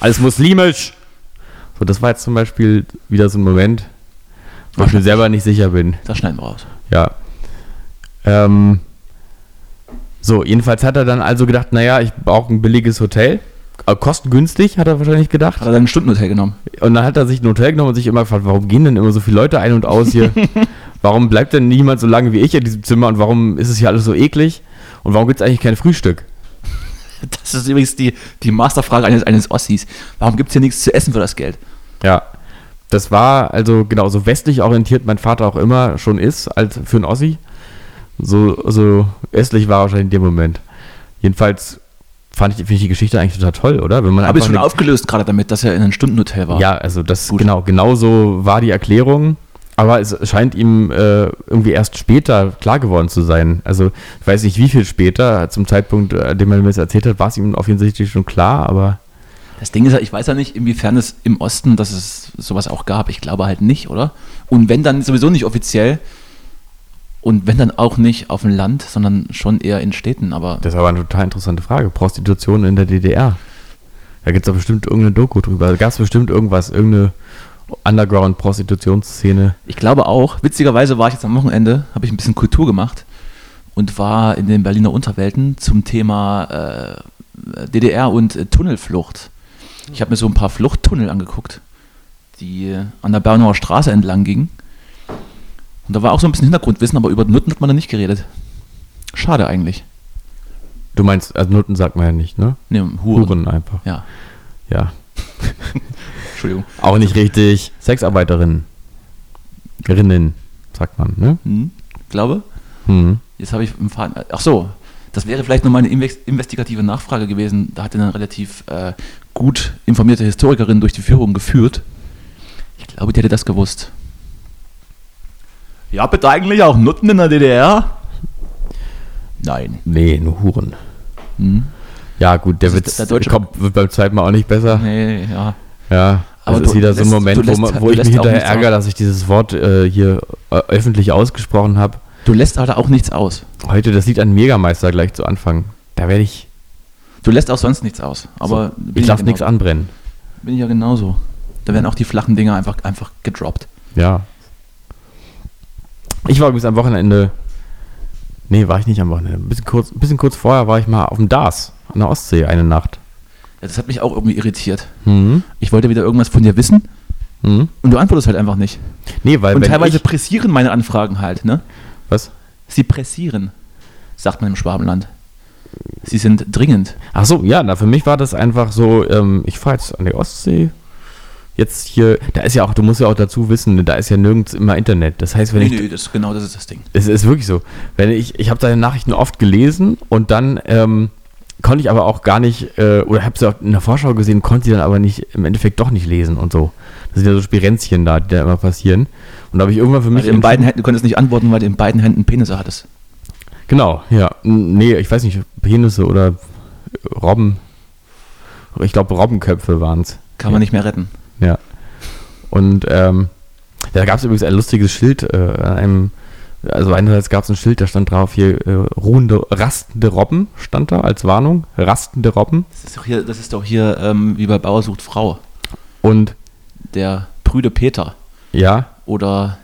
Alles muslimisch. So, das war jetzt zum Beispiel wieder so ein Moment, wo ich mir selber nicht sicher bin. Das schneiden wir raus. Ja. Ähm, so, jedenfalls hat er dann also gedacht, naja, ich brauche ein billiges Hotel. Äh, Kostengünstig, hat er wahrscheinlich gedacht. Hat er dann ein Stundenhotel genommen? Und dann hat er sich ein Hotel genommen und sich immer gefragt, warum gehen denn immer so viele Leute ein und aus hier? warum bleibt denn niemand so lange wie ich in diesem Zimmer und warum ist es hier alles so eklig? Und warum gibt es eigentlich kein Frühstück? Das ist übrigens die, die Masterfrage eines, eines Ossis. Warum gibt es hier nichts zu essen für das Geld? Ja, das war also genau so westlich orientiert mein Vater auch immer schon ist, als für einen Ossi. So, so östlich war er wahrscheinlich in dem Moment. Jedenfalls fand ich, finde ich die Geschichte eigentlich total toll, oder? Wenn man Habe ich einfach schon aufgelöst gerade damit, dass er in einem Stundenhotel war. Ja, also das Gut. genau, genau so war die Erklärung. Aber es scheint ihm äh, irgendwie erst später klar geworden zu sein. Also ich weiß nicht, wie viel später, zum Zeitpunkt, äh, an dem er mir das erzählt hat, war es ihm offensichtlich schon klar, aber Das Ding ist ja, ich weiß ja nicht, inwiefern es im Osten, dass es sowas auch gab. Ich glaube halt nicht, oder? Und wenn dann sowieso nicht offiziell und wenn dann auch nicht auf dem Land, sondern schon eher in Städten. Aber Das ist aber eine total interessante Frage. Prostitution in der DDR. Da gibt es doch bestimmt irgendeine Doku drüber. Da gab es bestimmt irgendwas, irgendeine Underground-Prostitutionsszene. ich glaube auch, witzigerweise war ich jetzt am Wochenende, habe ich ein bisschen Kultur gemacht und war in den Berliner Unterwelten zum Thema äh, DDR und äh, Tunnelflucht. Ich habe mir so ein paar Fluchttunnel angeguckt, die an der Bernauer Straße entlang gingen. Und da war auch so ein bisschen Hintergrundwissen, aber über Nutten hat man da nicht geredet. Schade eigentlich. Du meinst, also Nutten sagt man ja nicht, ne? Ne, Huren. Huren einfach. Ja, Ja. Entschuldigung. Auch nicht richtig. Sexarbeiterinnen. Rinnen, sagt man, ne? Hm, glaube. Hm. Jetzt habe ich im Faden. Ach so, das wäre vielleicht nochmal eine inves- investigative Nachfrage gewesen. Da hat eine relativ äh, gut informierte Historikerin durch die Führung geführt. Ich glaube, die hätte das gewusst. Ja, bitte eigentlich auch Nutten in der DDR? Nein. Nee, nur Huren. Hm. Ja, gut, der ist Witz der deutsche- kommt, wird beim zweiten Mal auch nicht besser. Nee, ja. Ja, Aber das ist du wieder so ein lässt- Moment, du wo, lässt- man, wo ich lässt mich hinterher ärgere, dass ich dieses Wort äh, hier äh, öffentlich ausgesprochen habe. Du lässt aber auch nichts aus. Heute das Lied an Megameister gleich zu Anfang. Da werde ich, Du lässt auch sonst nichts aus. Aber so, ich lasse nichts anbrennen. Bin ich ja genauso. Da werden auch die flachen Dinger einfach, einfach gedroppt. Ja. Ich war übrigens am Wochenende, nee, war ich nicht am Wochenende. Ein bisschen kurz, bisschen kurz vorher war ich mal auf dem DAS an der Ostsee eine Nacht. Ja, das hat mich auch irgendwie irritiert. Mhm. Ich wollte wieder irgendwas von dir wissen Mhm. und du antwortest halt einfach nicht. Nee, weil Und teilweise ich, pressieren meine Anfragen halt, ne? was? Sie pressieren, sagt man im Schwabenland. Sie sind dringend. Ach so, ja, na, für mich war das einfach so, ähm, ich fahre jetzt an die Ostsee. Jetzt hier, da ist ja auch, du musst ja auch dazu wissen, da ist ja nirgends immer Internet. Das heißt, wenn ich, das, genau das ist das Ding. es ist wirklich so, wenn ich, ich habe deine Nachrichten oft gelesen und dann ähm, konnte ich aber auch gar nicht, äh, oder habe sie auch in der Vorschau gesehen, konnte sie dann aber nicht, im Endeffekt doch nicht lesen und so. Das sind ja so Spirenzchen da, die da immer passieren. Und da habe ich irgendwann für mich du in beiden Händen, du konntest nicht antworten, weil du in beiden Händen Penisse hattest. Genau, ja. Nee, ich weiß nicht, Penisse oder Robben. Ich glaube, Robbenköpfe waren es. Kann man nicht mehr retten. Ja. Und ähm, da gab es übrigens ein lustiges Schild äh, an einem, also einerseits gab es ein Schild, da stand drauf hier äh, ruhende, rastende Robben, stand da als Warnung, rastende Robben. Das ist doch hier, das ist doch hier ähm, wie bei Bauer sucht Frau. Und Der prüde Peter ja, oder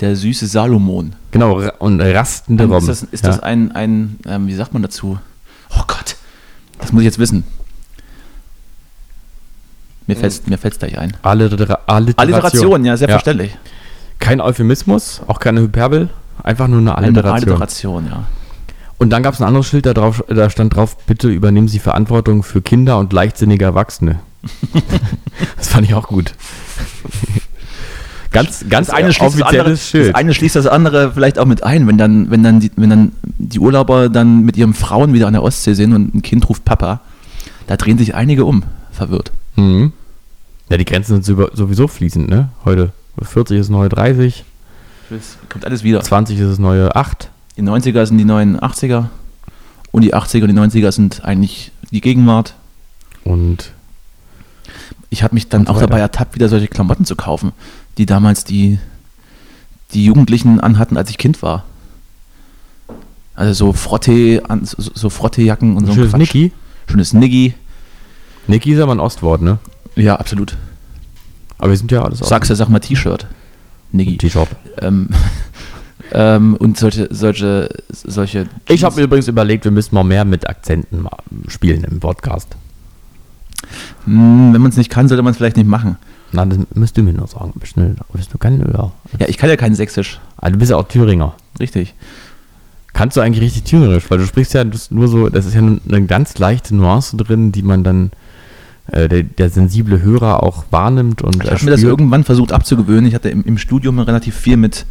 der süße Salomon. genau, und rastende Ist Robben. das, ist ja. das ein, ein ähm, wie sagt man dazu? Oh Gott, das muss ich jetzt wissen. Mir fällt mir fällt's gleich ein. Allitera Alliteration. Alliteration, ja, selbstverständlich. Kein Euphemismus, auch keine Hyperbel, einfach nur eine Eine Alliteration. Alliteration, ja. Und dann gab es ein anderes Schild, da, drauf, da stand drauf, bitte übernehmen Sie Verantwortung für Kinder und leichtsinnige Erwachsene. das fand ich auch gut. ganz ganz das eine, schließt das, andere, offizielles Schild. das eine schließt das andere vielleicht auch mit ein, wenn dann, wenn dann, die, wenn dann die Urlauber dann mit ihren Frauen wieder an der Ostsee sind und ein Kind ruft Papa, da drehen sich einige um, verwirrt. Mhm. Ja, die Grenzen sind sowieso fließend, ne? Heute 40 ist das neue 30, Das kommt alles wieder. 20 ist das neue 8. Die 90er sind die neuen 80er und die 80er und die 90er sind eigentlich die Gegenwart. Und Ich habe mich dann Und auch dabei weiter. ertappt, wieder solche Klamotten zu kaufen, die damals die, die Jugendlichen anhatten, als ich Kind war. Also so Frotte, an- so, so Frottejacken und so ein schönes Quatsch. Niki. Schönes Niggi. Niki ist aber ein Ostwort, ne? Ja, absolut. Aber wir sind ja alles Sagst du, sag mal T-Shirt. Niggi. T-Shop. Ähm, ähm, und solche, solche, solche. Ich habe mir übrigens überlegt, wir müssen mal mehr mit Akzenten mal spielen im Podcast. Hm, wenn man es nicht kann, sollte man es vielleicht nicht machen. Na, das müsst du mir nur sagen. Bist du, bist du kein ja. Ja, ich kann ja kein Sächsisch. Ah, du bist ja auch Thüringer. Richtig. Kannst du eigentlich richtig Thüringerisch, weil du sprichst ja nur so, das ist ja nur eine ganz leichte Nuance drin, die man dann, der, der sensible Hörer auch wahrnimmt und Ich habe mir das irgendwann versucht abzugewöhnen. Ich hatte im, im Studium relativ viel mit,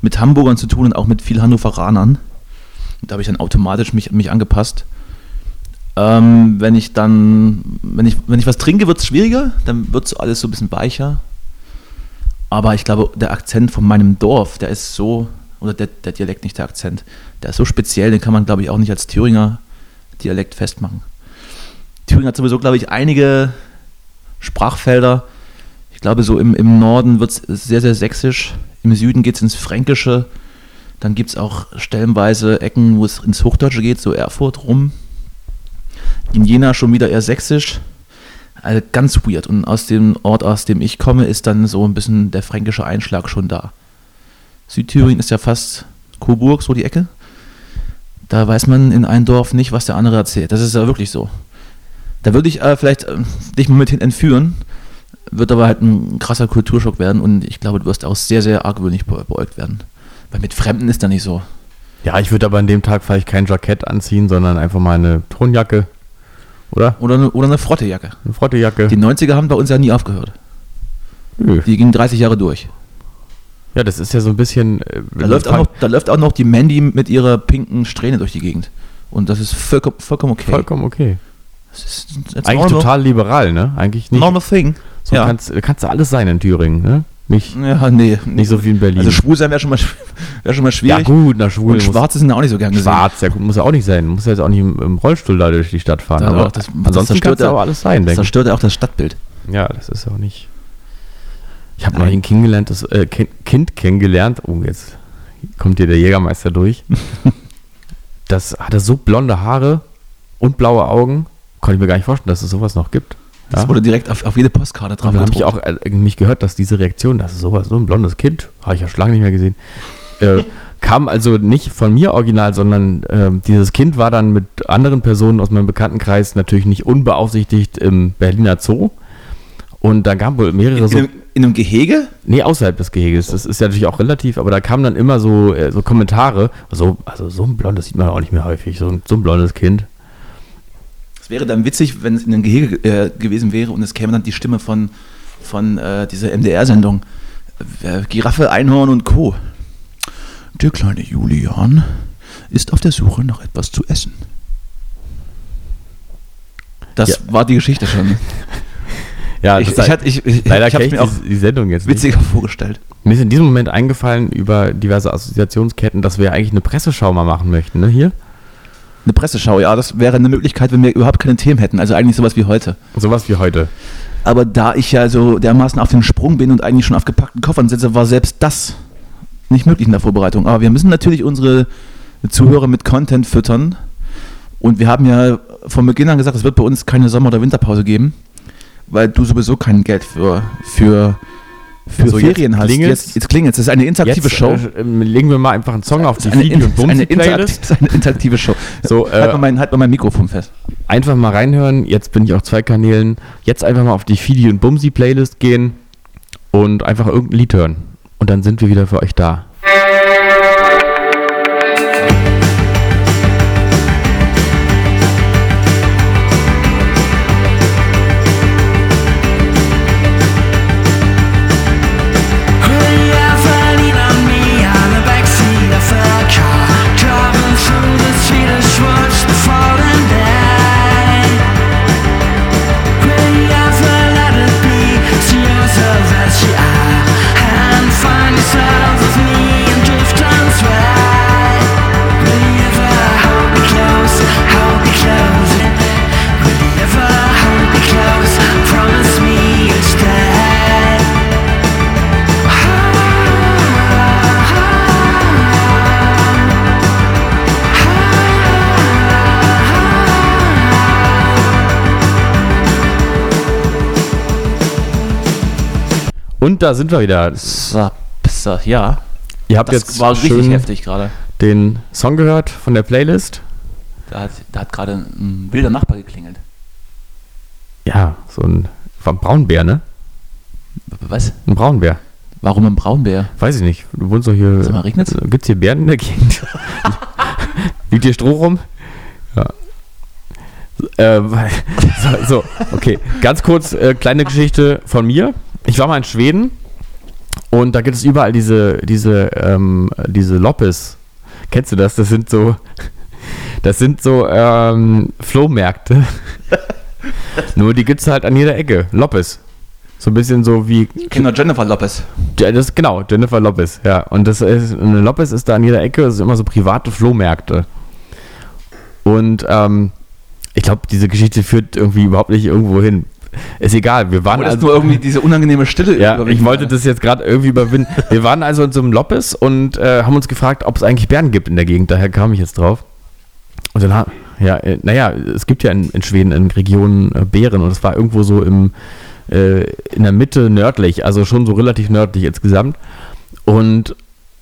mit Hamburgern zu tun und auch mit viel Hannoveranern. Und da habe ich dann automatisch mich, mich angepasst. Ähm, wenn ich dann, wenn ich, wenn ich was trinke, wird es schwieriger, dann wird so alles so ein bisschen weicher. Aber ich glaube, der Akzent von meinem Dorf, der ist so, oder der, der Dialekt, nicht der Akzent, der ist so speziell, den kann man, glaube ich, auch nicht als Thüringer Dialekt festmachen. Thüringen hat sowieso, glaube ich, einige Sprachfelder. Ich glaube, so im, im Norden wird es sehr, sehr sächsisch. Im Süden geht es ins Fränkische. Dann gibt es auch stellenweise Ecken, wo es ins Hochdeutsche geht, so Erfurt rum. In Jena schon wieder eher sächsisch. Also ganz weird. Und aus dem Ort, aus dem ich komme, ist dann so ein bisschen der fränkische Einschlag schon da. Südthüringen ist ja fast Coburg, so die Ecke. Da weiß man in einem Dorf nicht, was der andere erzählt. Das ist ja wirklich so. Da würde ich äh, vielleicht äh, dich mal mit hin entführen, wird aber halt ein krasser Kulturschock werden und ich glaube, du wirst auch sehr, sehr argwöhnlich be beäugt werden. Weil mit Fremden ist da nicht so. Ja, ich würde aber an dem Tag vielleicht kein Jackett anziehen, sondern einfach mal eine Tonjacke. Oder? Oder eine, oder eine Frottejacke. Eine Frottejacke. Die 90er haben bei uns ja nie aufgehört. Nö. Die gingen 30 Jahre durch. Ja, das ist ja so ein bisschen. äh, Da läuft, auch noch, da läuft auch noch die Mandy mit ihrer pinken Strähne durch die Gegend. Und das ist vollkommen, vollkommen okay. Vollkommen okay. Das ist Eigentlich normal, total liberal, ne? Eigentlich nicht. normal thing. So ja. kannst, kannst du alles sein in Thüringen, ne? Nicht, ja, nee. nicht so wie in Berlin. Also schwul sein wäre schon, mal wär schon mal ja, schwierig. gut, na schwul. Und Schwarze sind auch nicht so gern gesehen. Schwarz, ja gut, muss ja auch nicht sein. Muss ja jetzt auch nicht im, im Rollstuhl da durch die Stadt fahren. Ja, aber das- das ansonsten kann es ja- auch alles sein, Das denke ich. zerstört ja auch das Stadtbild. Ja, das ist auch nicht. Ich habe noch ein Kind kennengelernt, das äh, kind kennengelernt. Oh, jetzt kommt hier der Jägermeister durch. das hatte so blonde Haare und blaue Augen. Konnte ich mir gar nicht vorstellen, dass es sowas noch gibt. Das Ja. wurde direkt auf, auf jede Postkarte drauf dann habe ich auch äh, mich gehört, dass diese Reaktion, das ist sowas, so ein blondes Kind, habe ich ja schon lange nicht mehr gesehen, äh, kam also nicht von mir original, sondern ähm, dieses Kind war dann mit anderen Personen aus meinem Bekanntenkreis natürlich nicht unbeaufsichtigt im Berliner Zoo. Und da gab wohl mehrere in, so. in, einem, in einem Gehege? Nee, außerhalb des Geheges. Das ist ja natürlich auch relativ, aber da kamen dann immer so, äh, so Kommentare. So, also so ein blondes sieht man auch nicht mehr häufig, so ein, so ein blondes Kind. Wäre dann witzig, wenn es in einem Gehege äh, gewesen wäre und es käme dann die Stimme von, von äh, dieser MDR-Sendung. Äh, Giraffe, Einhorn und Co. Der kleine Julian ist auf der Suche nach etwas zu essen. Das Ja. war die Geschichte schon. Ja, ich, ich, hatte- ich, ich, leider ich habe mir auch die, Sendung jetzt nicht. witziger vorgestellt. Mir ist in diesem Moment eingefallen über diverse Assoziationsketten, dass wir eigentlich eine Presseschau mal machen möchten, ne? Hier? Eine Presseschau, ja, das wäre eine Möglichkeit, wenn wir überhaupt keine Themen hätten. Also eigentlich sowas wie heute. Sowas wie heute. Aber da ich ja so dermaßen auf dem Sprung bin und eigentlich schon auf gepackten Koffern sitze, war selbst das nicht möglich in der Vorbereitung. Aber wir müssen natürlich unsere Zuhörer mit Content füttern. Und wir haben ja von Beginn an gesagt, es wird bei uns keine Sommer- oder Winterpause geben, weil du sowieso kein Geld für, für, für So, jetzt Ferien hast. Jetzt, jetzt klingelt es. Das ist eine interaktive Jetzt Show. äh, ähm, legen wir mal einfach einen Song auf die eine, Video- und eine, interaktive, das ist eine interaktive Show. So, halt, äh, mal mein, halt mal mein Mikrofon fest. einfach mal reinhören. Jetzt bin ich auf zwei Kanälen. Jetzt einfach mal auf die Fidi und Bumsi Playlist gehen und einfach irgendein Lied hören. Und dann sind wir wieder für euch da. Und da sind wir wieder. Ja. Ihr habt Das jetzt war richtig heftig gerade. den Song gehört von der Playlist. Da hat, da hat gerade ein wilder Nachbar geklingelt. Ja, so ein, ein Braunbär, ne? Was? Ein Braunbär. Warum ein Braunbär? Weiß ich nicht. Du wohnst doch hier. Sag mal, regnet's? Gibt's hier Bären in der Gegend? Liegt hier Stroh rum? Ja. Äh, so, so, okay. Ganz kurz, äh, kleine Geschichte von mir. Ich war mal in Schweden und da gibt es überall diese, diese, ähm, diese Loppes. Kennst du das? Das sind so, das sind so ähm, Flohmärkte. Nur die gibt es halt an jeder Ecke. Loppes. So ein bisschen so wie Kinder Jennifer Lopez. ja, das genau, Jennifer Lopez, ja. Und das ist, eine Lopez ist da an jeder Ecke, das sind immer so private Flohmärkte. Und ähm, Ich glaube, diese Geschichte führt irgendwie überhaupt nicht irgendwo hin. Ist egal, wir waren das also, nur irgendwie diese unangenehme Stille ja, ich wollte das jetzt gerade irgendwie überwinden. Wir waren also in so einem Loppes und äh, haben uns gefragt, ob es eigentlich Bären gibt in der Gegend. Daher kam ich jetzt drauf. Und dann, ja, äh, naja, es gibt ja in, in Schweden in Regionen äh, Bären und es war irgendwo so im, äh, in der Mitte nördlich, also schon so relativ nördlich insgesamt. Und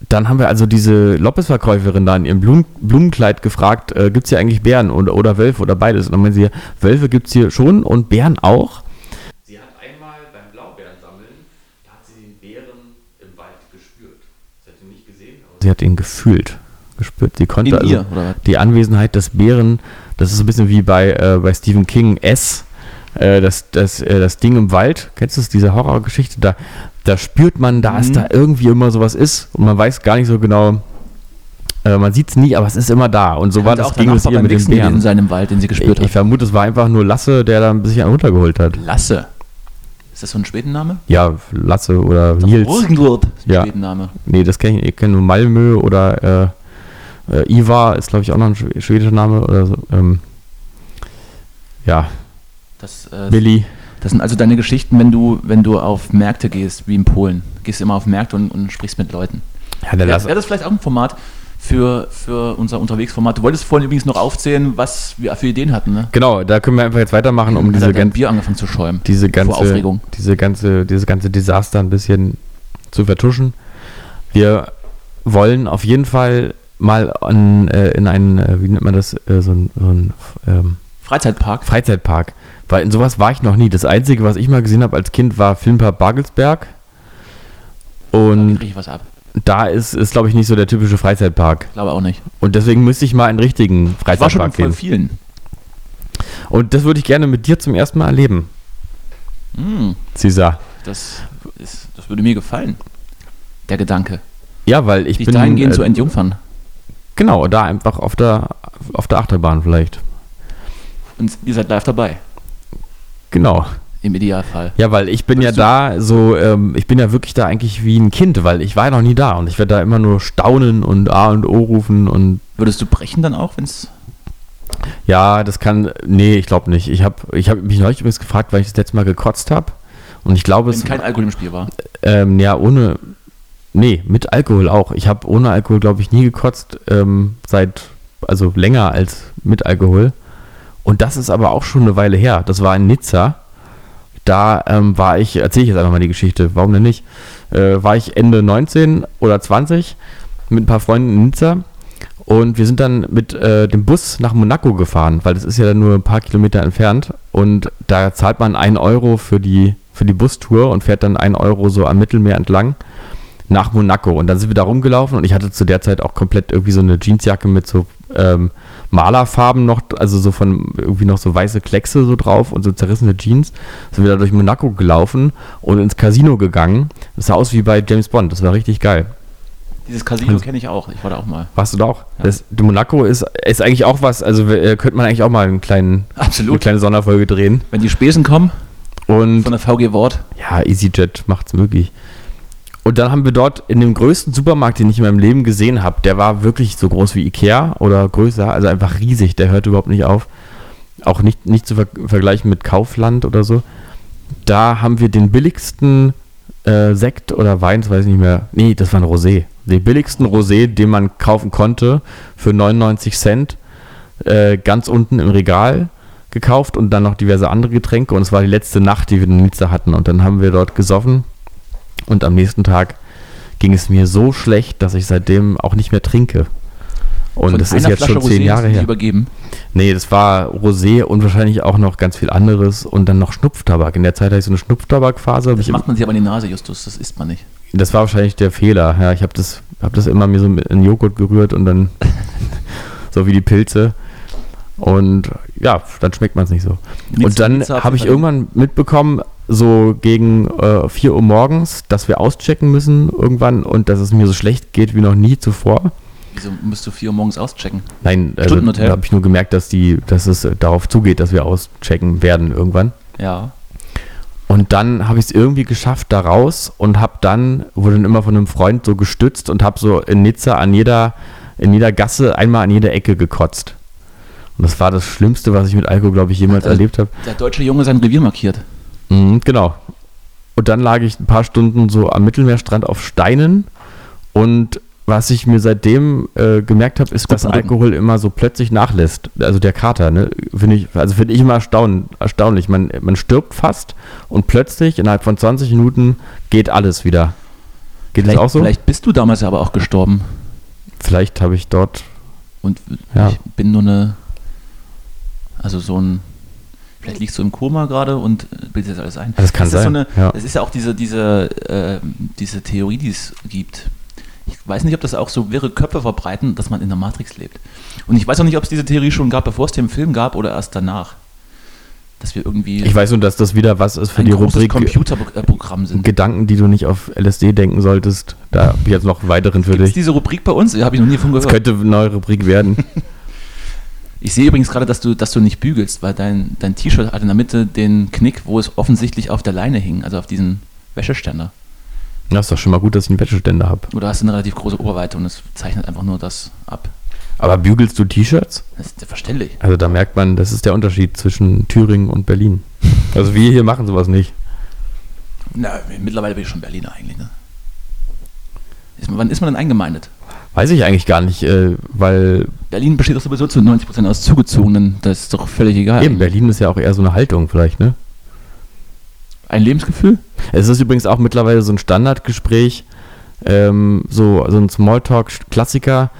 dann haben wir also diese Loppes-Verkäuferin da in ihrem Blumen, Blumenkleid gefragt, äh, gibt es hier eigentlich Bären oder, oder Wölfe oder beides? Und dann meinen sie, Wölfe gibt es hier schon und Bären auch. Sie hat einmal beim Blaubeerensammeln, da hat sie den Bären im Wald gespürt. Sie hat ihn nicht gesehen, aber sie hat ihn gefühlt, gespürt. Sie konnte In also ihr, die Anwesenheit des Bären, das ist so ein bisschen wie bei, äh, bei Stephen King S, äh, das, das, äh, das Ding im Wald. Kennst du das, diese Horrorgeschichte? Da, da spürt man, dass Mhm. da irgendwie immer sowas ist und man weiß gar nicht so genau, äh, man sieht es nie, aber es ist immer da. Und so war Hatte das ging es ihr mit den Wichsen gewesen in Bären. seinem Wald, den sie gespürt Ich, ich hat. vermute, es war einfach nur Lasse, der da ein bisschen runtergeholt hat. Lasse. Ist das so ein Schwedenname? Ja, Lasse oder Nils. Röhrenlurt. ist ein Ja. Schwedenname. Nee, das kenne ich, ich kenne nur Malmö oder äh, äh, Ivar ist, glaube ich, auch noch ein schw- schwedischer Name oder so. Ähm, ja, Das, äh, Billy. das sind also deine Geschichten, wenn du, wenn du auf Märkte gehst, wie in Polen. Gehst immer auf Märkte und, und sprichst mit Leuten. Ja, Wäre wär das vielleicht auch ein Format für, für unser Unterwegsformat? Du wolltest vorhin übrigens noch aufzählen, was wir für Ideen hatten, ne? Genau, da können wir einfach jetzt weitermachen, um diese, halt dein gan Bier angefangen zu schäumen. diese vor ganze, Aufregung. diese ganze, dieses ganze Desaster ein bisschen zu vertuschen. Wir wollen auf jeden Fall mal an, äh, in einen, äh, wie nennt man das, äh, so ein, so ein ähm, Freizeitpark. Freizeitpark. Weil in sowas war ich noch nie. Das Einzige, was ich mal gesehen habe als Kind, war Filmpark Bagelsberg. Und kriege ich was ab. da ist, ist glaube ich, nicht so der typische Freizeitpark. Glaube auch nicht. Und deswegen müsste ich mal einen richtigen Ich war schon Freizeitpark gehen. vielen. Und das würde ich gerne mit dir zum ersten Mal erleben, Hm, Cesar. das, ist, das würde mir gefallen. Der Gedanke. Ja, weil ich Dich bin. dahingehend äh, zu entjungfern. Genau, da einfach auf der, auf der Achterbahn vielleicht. Und ihr seid live dabei. Genau. Im Idealfall. Ja, weil ich bin Würdest ja da so, ähm, ich bin ja wirklich da eigentlich wie ein Kind, weil ich war ja noch nie da und ich werde da immer nur staunen und A und O rufen und Würdest du brechen dann auch, wenn es. ja, das kann, nee, ich glaube nicht. Ich habe ich hab mich neulich übrigens gefragt, weil ich das letzte Mal gekotzt habe und ich glaube, Wenn es, kein Alkohol im Spiel war. ähm, ja, ohne, nee, mit Alkohol auch. Ich habe ohne Alkohol, glaube ich, nie gekotzt, ähm, seit, also länger als mit Alkohol. Und das ist aber auch schon eine Weile her. Das war in Nizza. Da ähm, war ich, erzähle ich jetzt einfach mal die Geschichte, warum denn nicht? Äh, war ich Ende 19 oder 20 mit ein paar Freunden in Nizza und wir sind dann mit äh, dem Bus nach Monaco gefahren, weil das ist ja dann nur ein paar Kilometer entfernt und da zahlt man 1 Euro für die, für die Bustour und fährt dann 1 Euro so am Mittelmeer entlang nach Monaco und dann sind wir da rumgelaufen und ich hatte zu der Zeit auch komplett irgendwie so eine Jeansjacke mit so ähm, Malerfarben noch, also so von irgendwie noch so weiße Kleckse so drauf und so zerrissene Jeans. Sind wir da durch Monaco gelaufen und ins Casino gegangen. Das sah aus wie bei James Bond, das war richtig geil. Dieses Casino Und- kenne ich auch. Ich war da auch mal. Warst du da auch? Ja. Das, Monaco ist, ist eigentlich auch was, also äh, könnte man eigentlich auch mal einen kleinen, eine Absolut. kleine Sonderfolge drehen. Wenn die Spesen kommen Und von der VG Wort. ja, EasyJet macht's möglich. Und dann haben wir dort in dem größten Supermarkt, den ich in meinem Leben gesehen habe, der war wirklich so groß wie Ikea oder größer, also einfach riesig, der hört überhaupt nicht auf. Auch nicht, nicht zu ver vergleichen mit Kaufland oder so. Da haben wir den billigsten äh, Sekt oder Wein, das weiß ich nicht mehr. Nee, das war ein Rosé. Den billigsten Rosé, den man kaufen konnte, für 99 Cent, äh, ganz unten im Regal gekauft und dann noch diverse andere Getränke. Und es war die letzte Nacht, die wir in Nizza hatten. Und dann haben wir dort gesoffen. Und am nächsten Tag ging es mir so schlecht, dass ich seitdem auch nicht mehr trinke. Und Von das ist jetzt Flasche schon zehn Rosé Jahre her. Übergeben. Nee, das war Rosé und wahrscheinlich auch noch ganz viel anderes und dann noch Schnupftabak. In der Zeit hatte ich so eine Schnupftabakphase. Das macht man sich aber in die Nase, Justus. Das isst man nicht. das war wahrscheinlich der Fehler. Ja, ich habe das, hab das immer mir so mit in Joghurt gerührt und dann so wie die Pilze. Und ja, dann schmeckt man es nicht so. Nizza- und dann habe ich irgendwann mitbekommen, so gegen äh, 4 Uhr morgens, dass wir auschecken müssen irgendwann und dass es mir so schlecht geht wie noch nie zuvor. Wieso musst du 4 Uhr morgens auschecken? Nein, also, Stundenhotel? da habe ich nur gemerkt, dass, die, dass es äh, darauf zugeht, dass wir auschecken werden irgendwann. Ja. Und dann habe ich es irgendwie geschafft da raus und habe dann, wurde dann immer von einem Freund so gestützt und habe so in Nizza an jeder, in jeder Gasse einmal an jeder Ecke gekotzt. Und das war das Schlimmste, was ich mit Alkohol, glaube ich, jemals Also- erlebt habe. Der deutsche Junge sein Revier markiert. Mhm, genau. Und dann lag ich ein paar Stunden so am Mittelmeerstrand auf Steinen. Und was ich mir seitdem äh, gemerkt habe, ist, dass. Alkohol immer so plötzlich nachlässt. Also der Kater, ne? Finde ich, also finde ich immer erstaun, erstaunlich. Man, man stirbt fast und plötzlich innerhalb von 20 Minuten geht alles wieder. Geht Vielleicht, auch so? vielleicht bist du damals aber auch gestorben. Vielleicht habe ich dort. Und Ja. ich bin nur eine. Also so ein. Vielleicht liegst du im Koma gerade und äh, bildest das alles ein. Das kann ist so sein, eine, ja. Das ist ja auch diese, diese, äh, diese Theorie, die es gibt. Ich weiß nicht, ob das auch so wirre Köpfe verbreiten, dass man in der Matrix lebt. Und ich weiß auch nicht, ob es diese Theorie schon gab, bevor es den Film gab oder erst danach. Dass wir irgendwie Ich weiß nur, dass das wieder was ist für die Rubrik Computerprogramm sind. Gedanken, die du nicht auf LSD denken solltest. Da habe ich jetzt noch einen weiteren für Gibt es dich. diese Rubrik bei uns? Habe ich noch nie von Das gehört. könnte eine neue Rubrik werden. Ich sehe übrigens gerade, dass du, dass du nicht bügelst, weil dein, dein T-Shirt hat in der Mitte den Knick, wo es offensichtlich auf der Leine hing, also auf diesen Wäscheständer. Das ist doch schon mal gut, dass ich einen Wäscheständer habe. Oder hast du eine relativ große Oberweite und es zeichnet einfach nur das ab. Aber bügelst du T-Shirts? Das ist verständlich. Also da merkt man, das ist der Unterschied zwischen Thüringen und Berlin. Also wir hier machen sowas nicht. Na, mittlerweile bin ich schon Berliner eigentlich, ne? Ist, man- wann ist man denn eingemeindet? Weiß ich eigentlich gar nicht, äh, weil Berlin besteht doch sowieso zu 90% aus Zugezogenen, das ist doch völlig egal. eben Berlin ist ja auch eher so eine Haltung vielleicht, ne? Ein Lebensgefühl? Es ist übrigens auch mittlerweile so ein Standardgespräch, ähm, so, so ein Smalltalk-Klassiker,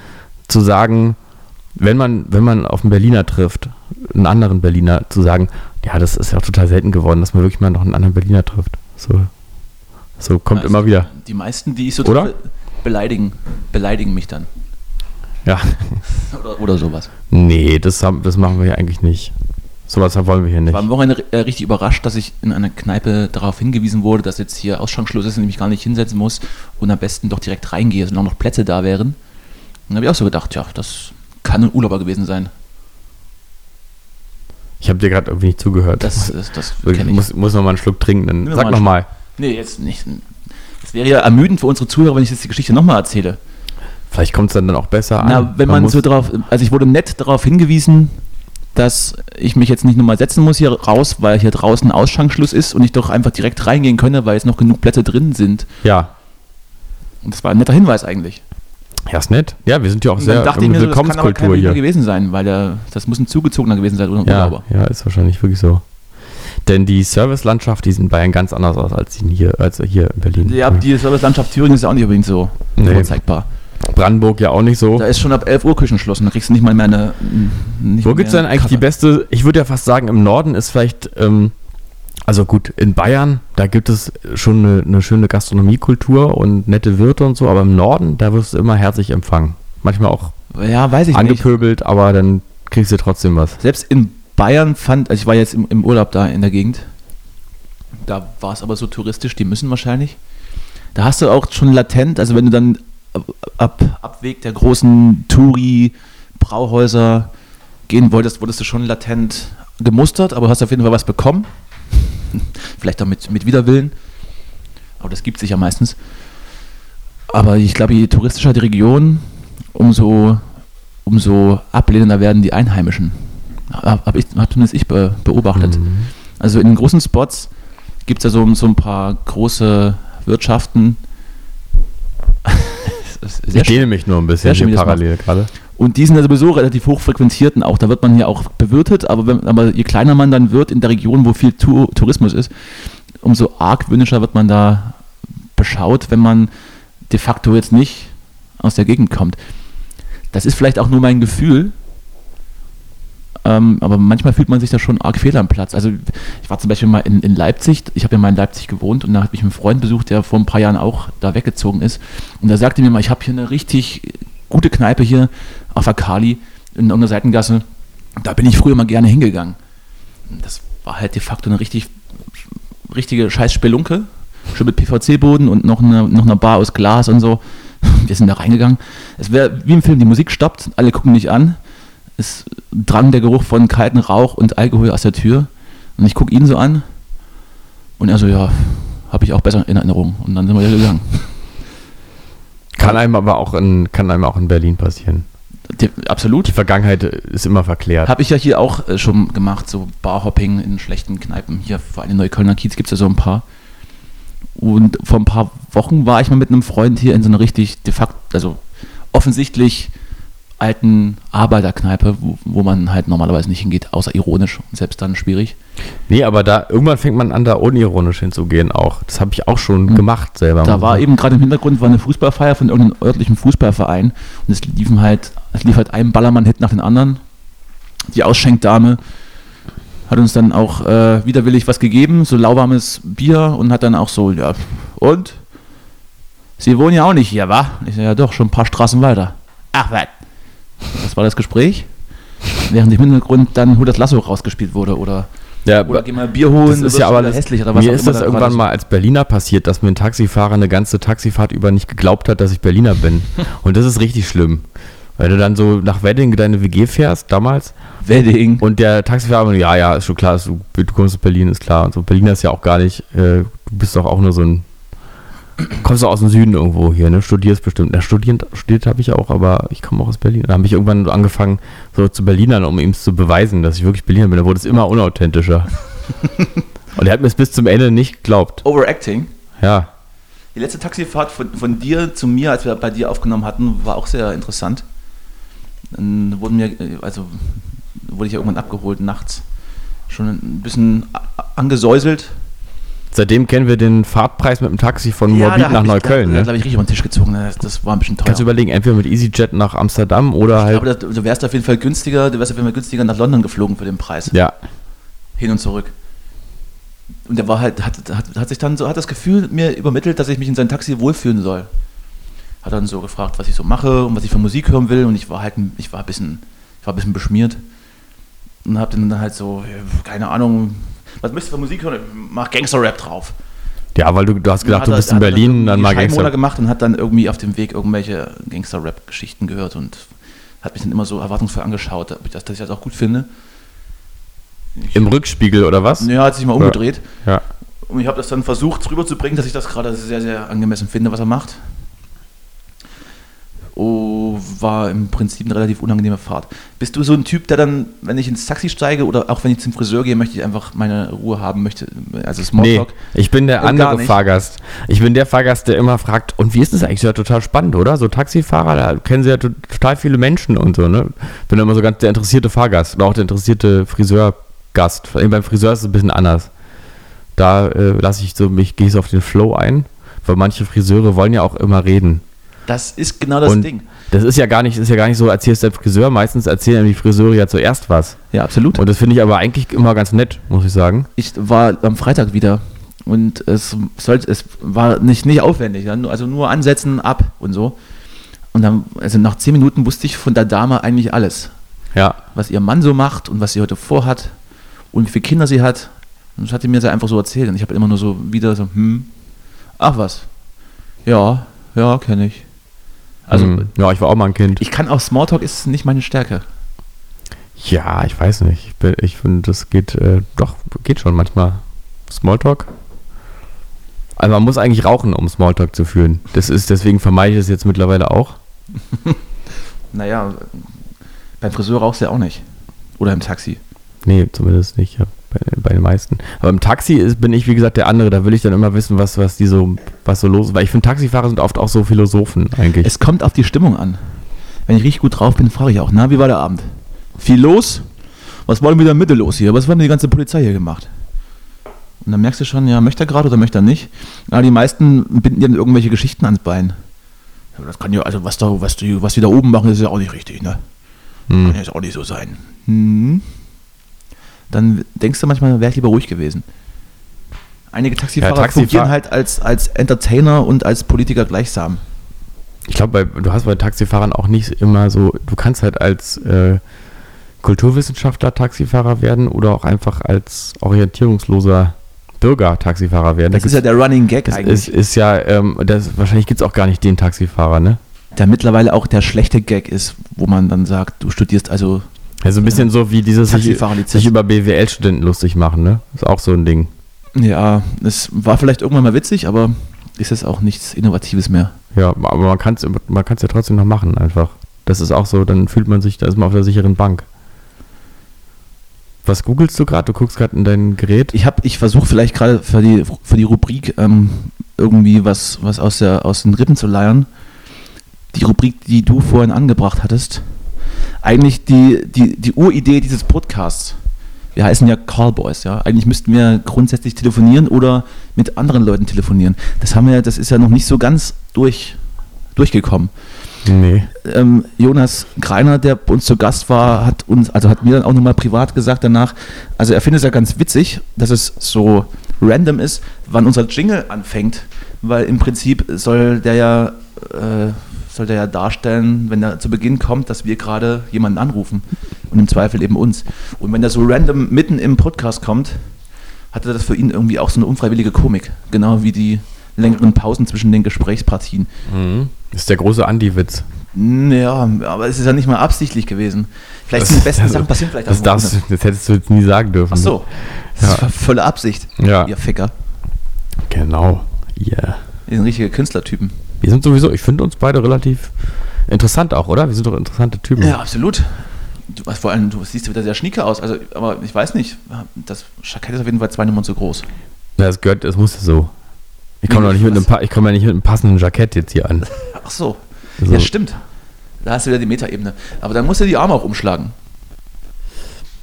zu sagen, wenn man, wenn man auf einen Berliner trifft, einen anderen Berliner, zu sagen, ja, das ist ja auch total selten geworden, dass man wirklich mal noch einen anderen Berliner trifft. So, so kommt Also, immer wieder. Die meisten, die ich so Oder? treffe, beleidigen, beleidigen mich dann. Ja, Oder, oder sowas. nee, das, haben, das machen wir ja eigentlich nicht. Sowas wollen wir hier Ich nicht. war am Wochenende äh, richtig überrascht, dass ich in einer Kneipe darauf hingewiesen wurde, dass jetzt hier Ausschrankschluss ist und ich mich gar nicht hinsetzen muss und am besten doch direkt reingehe, solange noch Plätze da wären. Dann habe ich auch so gedacht, ja, das kann ein Urlauber gewesen sein. Ich habe dir gerade irgendwie nicht zugehört. Das, das, das ich ich. muss, muss noch mal einen Schluck trinken. Dann Nimm sag noch mal. Nee, jetzt nicht. Es wäre ja ermüdend für unsere Zuhörer, wenn ich jetzt die Geschichte nochmal erzähle. Vielleicht kommt es dann, dann auch besser Na, an. wenn man, muss, so drauf, also ich wurde nett darauf hingewiesen, dass ich mich jetzt nicht nochmal setzen muss hier raus, weil hier draußen Ausschankschluss ist und ich doch einfach direkt reingehen könne, weil jetzt noch genug Plätze drin sind. Ja, Und das war ein netter Hinweis eigentlich. ja, ist nett. Ja, wir sind ja auch sehr dachte ich im mir, so, das kann aber kein Willkommenskultur Berliner hier. gewesen sein, weil der, das muss ein Zugezogener gewesen sein oder Ja, Urlauber. ja, ist wahrscheinlich wirklich so. Denn die Servicelandschaft, die ist in Bayern ganz anders aus als hier, als hier in Berlin. Ja, die Servicelandschaft Thüringen ist ja auch nicht unbedingt so Nee. vorzeigbar. Brandenburg ja auch nicht so. Da ist schon ab 11 Uhr Küchenschluss und da kriegst du nicht mal mehr eine. Nicht Wo gibt es denn eigentlich die Kaffee. beste, ich würde ja fast sagen, im Norden ist vielleicht, ähm, also gut, in Bayern, da gibt es schon eine, eine schöne Gastronomiekultur und nette Wirte und so, aber im Norden, da wirst du immer herzlich empfangen. Manchmal auch Ja, weiß ich nicht. angepöbelt, aber dann kriegst du trotzdem was. Selbst in Bayern fand, also ich war jetzt im, im Urlaub da in der Gegend, da war es aber so touristisch, die müssen wahrscheinlich. Da hast du auch schon latent, also wenn du dann ab, ab Abweg der großen Touri-Brauhäuser gehen wolltest, wurdest du schon latent gemustert, aber hast auf jeden Fall was bekommen. Vielleicht auch mit, mit Widerwillen. Aber das gibt sich ja meistens. Aber ich glaube, je touristischer die Region, umso, umso ablehnender werden die Einheimischen. Habe hab ich, hab zumindest ich be, beobachtet. Mhm. Also in den großen Spots gibt es ja so, so ein paar große Wirtschaften. Ich dehne mich nur ein bisschen schön, parallel gerade. und die sind ja sowieso relativ hoch frequentiert und auch. Da wird man hier auch bewirtet, aber, wenn, aber je kleiner man dann wird in der Region, wo viel Tu- Tourismus ist, umso argwöhnischer wird man da beschaut, wenn man de facto jetzt nicht aus der Gegend kommt. Das ist vielleicht auch nur mein Gefühl, ähm, aber manchmal fühlt man sich da schon arg fehl am Platz. Also ich war zum Beispiel mal in, in Leipzig, ich habe ja mal in Leipzig gewohnt und da habe ich einen Freund besucht, der vor ein paar Jahren auch da weggezogen ist. Und der sagte mir mal, ich habe hier eine richtig gute Kneipe hier auf der Kali in irgendeiner Seitengasse. Da bin ich früher mal gerne hingegangen. Das war halt de facto eine richtig, richtige scheiß Spelunke. Schon mit PVC-Boden und noch eine, noch eine Bar aus Glas und so. Wir sind da reingegangen. Es wäre wie im Film, die Musik stoppt, alle gucken mich an. Es drang der Geruch von kalten Rauch und Alkohol aus der Tür. Und ich gucke ihn so an. Und er so, ja, habe ich auch besser in Erinnerung. Und dann sind wir wieder gegangen. Kann einem aber auch in, kann einem auch in Berlin passieren. Die, absolut. Die Vergangenheit ist immer verklärt. Habe ich ja hier auch äh, schon gemacht, so Barhopping in schlechten Kneipen. Hier vor allem in Neuköllner Kiez gibt es ja so ein paar. Und vor ein paar Wochen war ich mal mit einem Freund hier in so einer richtig de facto, also offensichtlich alten Arbeiterkneipe, wo, wo man halt normalerweise nicht hingeht, außer ironisch und selbst dann schwierig. Nee, aber da irgendwann fängt man an, da unironisch hinzugehen auch. Das habe ich auch schon Mhm. gemacht selber. Da war eben gerade im Hintergrund war eine Fußballfeier von irgendeinem örtlichen Fußballverein und es liefen halt, es lief halt ein Ballermann-Hit nach den anderen. Die Ausschenkdame hat uns dann auch äh, widerwillig was gegeben, so lauwarmes Bier und hat dann auch so, ja, und? Sie wohnen ja auch nicht hier, wa? Ich sage, ja doch, schon ein paar Straßen weiter. Ach, was? Das war das Gespräch. Während im Hintergrund dann Hu das Lasso rausgespielt wurde oder, ja, oder geh mal Bier holen, das ist ja aber hässlich oder was mir ist das da irgendwann mal als Berliner passiert, dass mir ein Taxifahrer eine ganze Taxifahrt über nicht geglaubt hat, dass ich Berliner bin. Und das ist richtig schlimm. Weil du dann so nach Wedding deine WG fährst, damals, Wedding. und der Taxifahrer, ja, ja, ist schon klar, du, du kommst aus Berlin, ist klar. Und so, Berliner ist ja auch gar nicht, äh, du bist doch auch nur so ein, kommst doch aus dem Süden irgendwo hier, ne? Studierst bestimmt. Na, studieren, studiert habe ich auch, aber ich komme auch aus Berlin. Da habe ich irgendwann angefangen, so zu Berlinern, um ihm zu beweisen, dass ich wirklich Berliner bin. Da wurde es immer unauthentischer. und er hat mir es bis zum Ende nicht geglaubt. Overacting. Ja. Die letzte Taxifahrt von, von dir zu mir, als wir bei dir aufgenommen hatten, war auch sehr interessant. Dann wurden mir, äh, also wurde ich ja irgendwann abgeholt nachts. Schon ein bisschen angesäuselt. Seitdem kennen wir den Fahrtpreis mit dem Taxi von Moabit da nach ich, Neukölln. Da, da ne? glaube ich richtig über den Tisch gezogen. Das, das war ein bisschen teuer. Kannst du überlegen, entweder mit EasyJet nach Amsterdam oder halt. Aber du wärst auf jeden Fall günstiger, du wärst auf jeden Fall günstiger nach London geflogen für den Preis. ja. Hin und zurück. Und der war halt, hat, hat, hat sich dann so, hat das Gefühl mir übermittelt, dass ich mich in sein Taxi wohlfühlen soll. Hat dann so gefragt, was ich so mache und was ich für Musik hören will. Und ich war halt, ein- ich war ein bisschen, ich war ein bisschen beschmiert. Und hab dann halt so, ja, keine Ahnung, was möchtest du für Musik hören? Mach Gangster-Rap drauf. Ja, weil du, du hast gedacht, du er- bist in er Berlin, irgendwie dann mal Gangster. gemacht und hat dann irgendwie auf dem Weg irgendwelche Gangster-Rap-Geschichten gehört und hat mich dann immer so erwartungsvoll angeschaut, ob ich das, dass ich das auch gut finde. Im Rückspiegel oder was? Ja, hat sich mal umgedreht. Ja. Und ich habe das dann versucht rüberzubringen, dass ich das gerade sehr, sehr angemessen finde, was er macht. Oh, war im Prinzip eine relativ unangenehme Fahrt. Bist du so ein Typ, der dann, wenn ich ins Taxi steige oder auch wenn ich zum Friseur gehe, möchte ich einfach meine Ruhe haben möchte? Also Nee, Smalltalk. ich bin der gar andere. Fahrgast. Ich bin der Fahrgast, der immer fragt, und wie ist das eigentlich? Das ist ja total spannend, oder? So Taxifahrer, da kennen sie ja to- total viele Menschen und so, ne? Bin immer so ganz der interessierte Fahrgast oder auch der interessierte Friseurgast. Beim Friseur ist es ein bisschen anders. Da äh, lasse ich so mich, gehe ich so auf den Flow ein, weil manche Friseure wollen ja auch immer reden. Das ist genau das und Ding. das ist ja gar nicht, ist ja gar nicht so, erzählst der Friseur, meistens erzählen die Friseure ja zuerst was. Ja, absolut. Und das finde ich aber eigentlich immer ganz nett, muss ich sagen. ich war am Freitag wieder und es, sollte, es war nicht, nicht aufwendig, also nur ansetzen, ab und so. Und dann, also nach zehn Minuten wusste ich von der Dame eigentlich alles. Ja, Was ihr Mann so macht und was sie heute vorhat und wie viele Kinder sie hat. Und das hat sie mir sehr einfach so erzählt. Und ich habe immer nur so wieder so, hm, ach was. Ja, ja, kenne ich. Also, also, ja, ich war auch mal ein Kind. ich kann auch Smalltalk ist nicht meine Stärke. Ja, ich weiß nicht. Ich, bin- ich finde, das geht äh, doch, geht schon manchmal. Smalltalk. Also man muss eigentlich rauchen, um Smalltalk zu führen. Das ist, deswegen vermeide ich das jetzt mittlerweile auch. Naja, beim Friseur rauchst du ja auch nicht. Oder im Taxi. Nee, zumindest nicht ja, bei, bei den meisten. Aber im Taxi ist, bin ich, wie gesagt, der andere. Da will ich dann immer wissen, was, was die so, was so los ist. Weil ich finde, Taxifahrer sind oft auch so Philosophen eigentlich. Es kommt auf die Stimmung an. Wenn ich richtig gut drauf bin, frage ich auch, na, wie war der Abend? Viel los? Was war denn wieder Mitte los hier? Was war denn die ganze Polizei hier gemacht? Und dann merkst du schon, ja, möchte er gerade oder möchte er nicht? Na, die meisten binden dir dann irgendwelche Geschichten ans Bein. Ja, das kann ja, also was, da, was, die, was die da oben machen, ist ja auch nicht richtig, ne? Kann hm. ja jetzt auch nicht so sein. Hm. Dann denkst du manchmal, wäre ich lieber ruhig gewesen. Einige Taxifahrer Ja, Taxifahr- fungieren halt als, als Entertainer und als Politiker gleichsam. Ich glaube, du hast bei Taxifahrern auch nicht immer so, du kannst halt als äh, Kulturwissenschaftler Taxifahrer werden oder auch einfach als orientierungsloser Bürger Taxifahrer werden. Das Da ist ja der Running Gag das eigentlich. ist, ist ja, ähm, das, wahrscheinlich gibt es auch gar nicht den Taxifahrer, ne? der mittlerweile auch der schlechte Gag ist, wo man dann sagt, du studierst also Also ein bisschen so wie dieses sich, sich über BWL-Studenten lustig machen, ne? Ist auch so ein Ding. Ja, es war vielleicht irgendwann mal witzig, aber ist es auch nichts Innovatives mehr. Ja, aber man kann es man kann's ja trotzdem noch machen, einfach. Das ist auch so, dann fühlt man sich, da ist man auf der sicheren Bank. Was googelst du gerade? Du guckst gerade in dein Gerät? Ich, hab- ich versuche vielleicht gerade für die, für die Rubrik ähm, irgendwie was, was aus, der, aus den Rippen zu leiern. Die Rubrik, die du vorhin angebracht hattest. Eigentlich die, die, die Uridee dieses Podcasts. Wir heißen ja Callboys, ja. Eigentlich müssten wir grundsätzlich telefonieren oder mit anderen Leuten telefonieren. Das haben wir, das ist ja noch nicht so ganz durch, durchgekommen. Nee. ähm, Jonas Greiner, der bei uns zu Gast war, hat uns, also hat mir dann auch nochmal privat gesagt danach, also er findet es ja ganz witzig, dass es so random ist, wann unser Jingle anfängt, weil im Prinzip soll der ja, äh, soll der ja darstellen, wenn er zu Beginn kommt, dass wir gerade jemanden anrufen und im Zweifel eben uns. Und wenn der so random mitten im Podcast kommt, hatte das für ihn irgendwie auch so eine unfreiwillige Komik, genau wie die längeren Pausen zwischen den Gesprächspartien. Das ist der große Andi-Witz. Ja, aber es ist ja nicht mal absichtlich gewesen. Vielleicht Das- sind die besten also, Sachen passieren vielleicht Das, darfst, das hättest du jetzt nie sagen dürfen. Ach so, das Ja. war volle Absicht. Ja. Ihr Ficker. Genau. Yeah. Die sind richtige Künstlertypen. Wir sind sowieso, ich finde uns beide relativ interessant auch, oder? Wir sind doch interessante Typen. Ja, absolut. Du, was, vor allem, du siehst wieder sehr schnieke aus. Also, aber ich weiß nicht, das Jackett ist auf jeden Fall zwei Nummern zu groß. Ja, Das gehört, das muss ja so. Ich komme doch nicht mit einem, ich komme ja nicht mit einem passenden Jackett jetzt hier an. Ach so. So. Ja, stimmt. Da hast du wieder die Metaebene. Aber dann musst du die Arme auch umschlagen.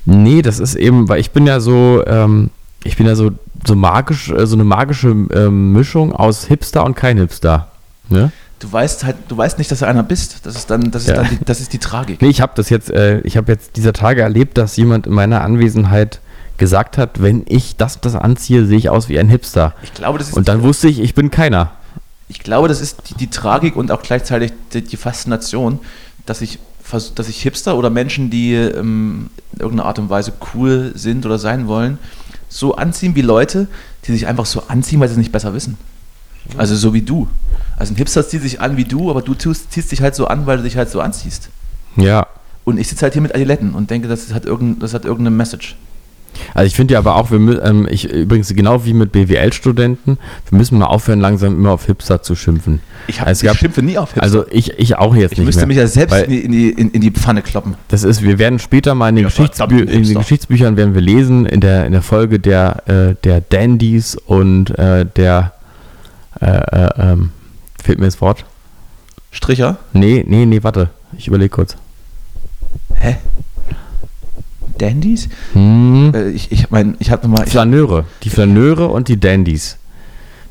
Nee, das ist eben, weil ich bin ja so, ähm, ich bin ja so, so magisch, äh, so eine magische ähm, Mischung aus Hipster und kein Hipster. Ne? Du weißt halt, du weißt nicht, dass du einer bist. Das ist dann, das ist Ja. dann die, das ist die Tragik. Nee, ich habe das jetzt, äh, ich habe jetzt dieser Tage erlebt, dass jemand in meiner Anwesenheit gesagt hat, wenn ich das das anziehe, sehe ich aus wie ein Hipster. Ich glaube, das ist Und dann wusste ich, ich bin keiner. Ich glaube, das ist die, die Tragik und auch gleichzeitig die, die Faszination, dass ich, dass ich Hipster oder Menschen, die ähm, in irgendeiner Art und Weise cool sind oder sein wollen, so anziehen wie Leute, die sich einfach so anziehen, weil sie es nicht besser wissen. Also so wie du. Also ein Hipster zieht sich an wie du, aber du tust, ziehst dich halt so an, weil du dich halt so anziehst. Ja. Und ich sitze halt hier mit Adiletten und denke, das hat, irgendein, das hat irgendeine Message. Also ich finde ja aber auch, wir, ähm, ich, übrigens genau wie mit BWL-Studenten, wir müssen mal aufhören, langsam immer auf Hipster zu schimpfen. Ich, hab, Also ich gab- schimpfe nie auf Hipster. Also ich, ich auch jetzt ich nicht müsste mehr. mich ja selbst in, die, in, die, in, die Pfanne kloppen. Das ist, wir werden später mal in den, Ja, Geschichtsbü in den. Geschichtsbüchern werden wir lesen, in der, in der Folge der, äh, der Dandys und äh, der, äh, äh, ähm, fehlt mir das Wort? Stricher? Nee, nee, nee, warte, ich überlege kurz. Hä? Dandys? Hm. Äh, Ich, ich meine, ich habe nochmal. Flaneure, die Flaneure und die Dandys.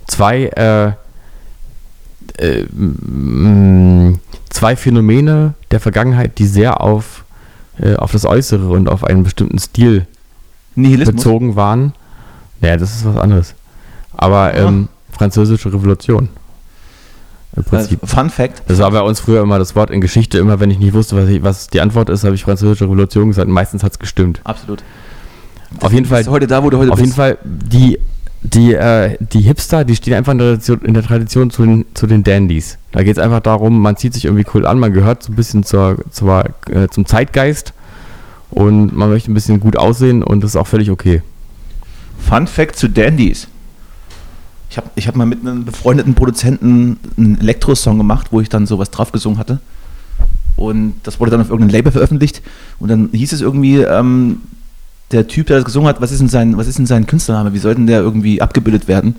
Zwei, äh, äh, mm, zwei Phänomene der Vergangenheit, die sehr auf, äh, auf das Äußere und auf einen bestimmten Stil Nihilismus. bezogen waren. Naja, das ist was anderes. Aber Ja. ähm, französische Revolution. Im Prinzip. Äh, Fun Fact: Das war bei uns früher immer das Wort in Geschichte. Immer wenn ich nicht wusste, was, ich, was die Antwort ist, habe ich französische Revolution gesagt. Meistens hat es gestimmt. Absolut. Auf jeden Fall, heute da, wo du heute auf bist. jeden Fall die, die, äh, die Hipster, die stehen einfach in der Tradition, in der Tradition zu, den, zu den Dandys. Da geht es einfach darum, man zieht sich irgendwie cool an, man gehört so ein bisschen zur, zur, äh, zum Zeitgeist und man möchte ein bisschen gut aussehen und das ist auch völlig okay. Fun Fact zu Dandys. Ich habe ich hab mal mit einem befreundeten Produzenten einen Elektro-Song gemacht, wo ich dann sowas drauf gesungen hatte. Und das wurde dann auf irgendeinem Label veröffentlicht. Und dann hieß es irgendwie, ähm, der Typ, der das gesungen hat, was ist denn sein, was ist denn sein Künstlername? Wie soll denn der irgendwie abgebildet werden?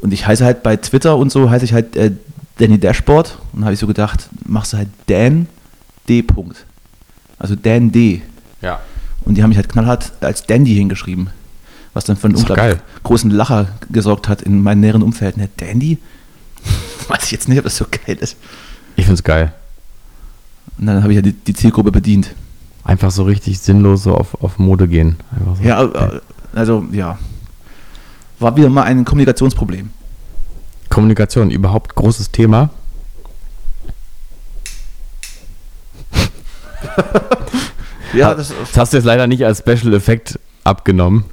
Und ich heiße halt bei Twitter und so, heiße ich halt äh, Danny Dashboard. Und habe ich so gedacht, machst du halt Dan D. Punkt. Also Dan D. Ja. Und die haben mich halt knallhart als Dandy hingeschrieben. Was dann für einen unglaublich großen Lacher gesorgt hat in meinem näheren Umfeld. Ne, Dandy? Weiß ich jetzt nicht, ob das so geil ist. Ich finde es geil. Und dann habe ich ja die, die Zielgruppe bedient. Einfach so richtig sinnlos so auf, auf Mode gehen. So. Ja, äh, also ja. War wieder mal ein Kommunikationsproblem. Kommunikation, überhaupt großes Thema. Ja, das Das hast du jetzt leider nicht als Special Effekt abgenommen,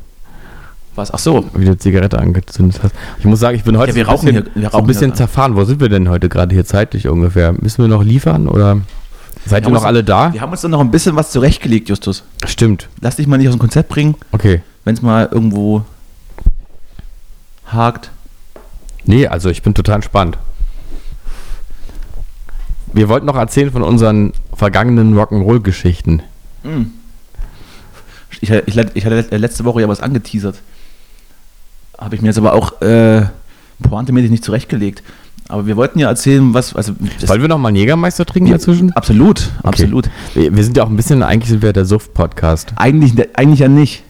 was. Ach so. wie du Zigarette angezündet hast. Ich muss sagen, ich bin heute Ja, wir so ein bisschen, hier- wir so ein bisschen zerfahren. Wo sind wir denn heute gerade hier zeitlich ungefähr? Müssen wir noch liefern oder seid ihr haben noch uns- alle da? Wir haben uns dann noch ein bisschen was zurechtgelegt, Justus. Stimmt. Lass dich mal nicht aus dem Konzept bringen, Okay. wenn es mal irgendwo hakt. Nee, also ich bin total entspannt. Wir wollten noch erzählen von unseren vergangenen Rock'n'Roll-Geschichten. Hm. Ich, ich, ich hatte letzte Woche ja was angeteasert. Habe ich mir jetzt aber auch äh, pointemäßig nicht zurechtgelegt. Aber wir wollten ja erzählen, was. Also, Wollen wir noch mal einen Jägermeister trinken dazwischen? absolut, absolut. Wir, wir sind ja auch ein bisschen, eigentlich sind wir der Suft-Podcast. Eigentlich, eigentlich ja nicht.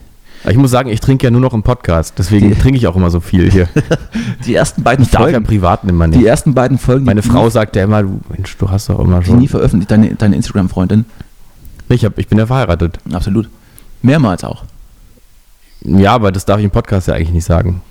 Ich muss sagen, ich trinke ja nur noch im Podcast, deswegen Die- trinke ich auch immer so viel hier. Die ersten beiden Ich darf ja im Folgen. Privaten immer die nicht. ersten beiden Folgen. Meine die Frau nie, sagt ja immer, du, Mensch, du hast doch immer die schon. nie veröffentlicht, deine, deine Instagram-Freundin. Ich, hab, ich bin ja verheiratet. Absolut. Mehrmals auch. Ja, aber das darf ich im Podcast ja eigentlich nicht sagen.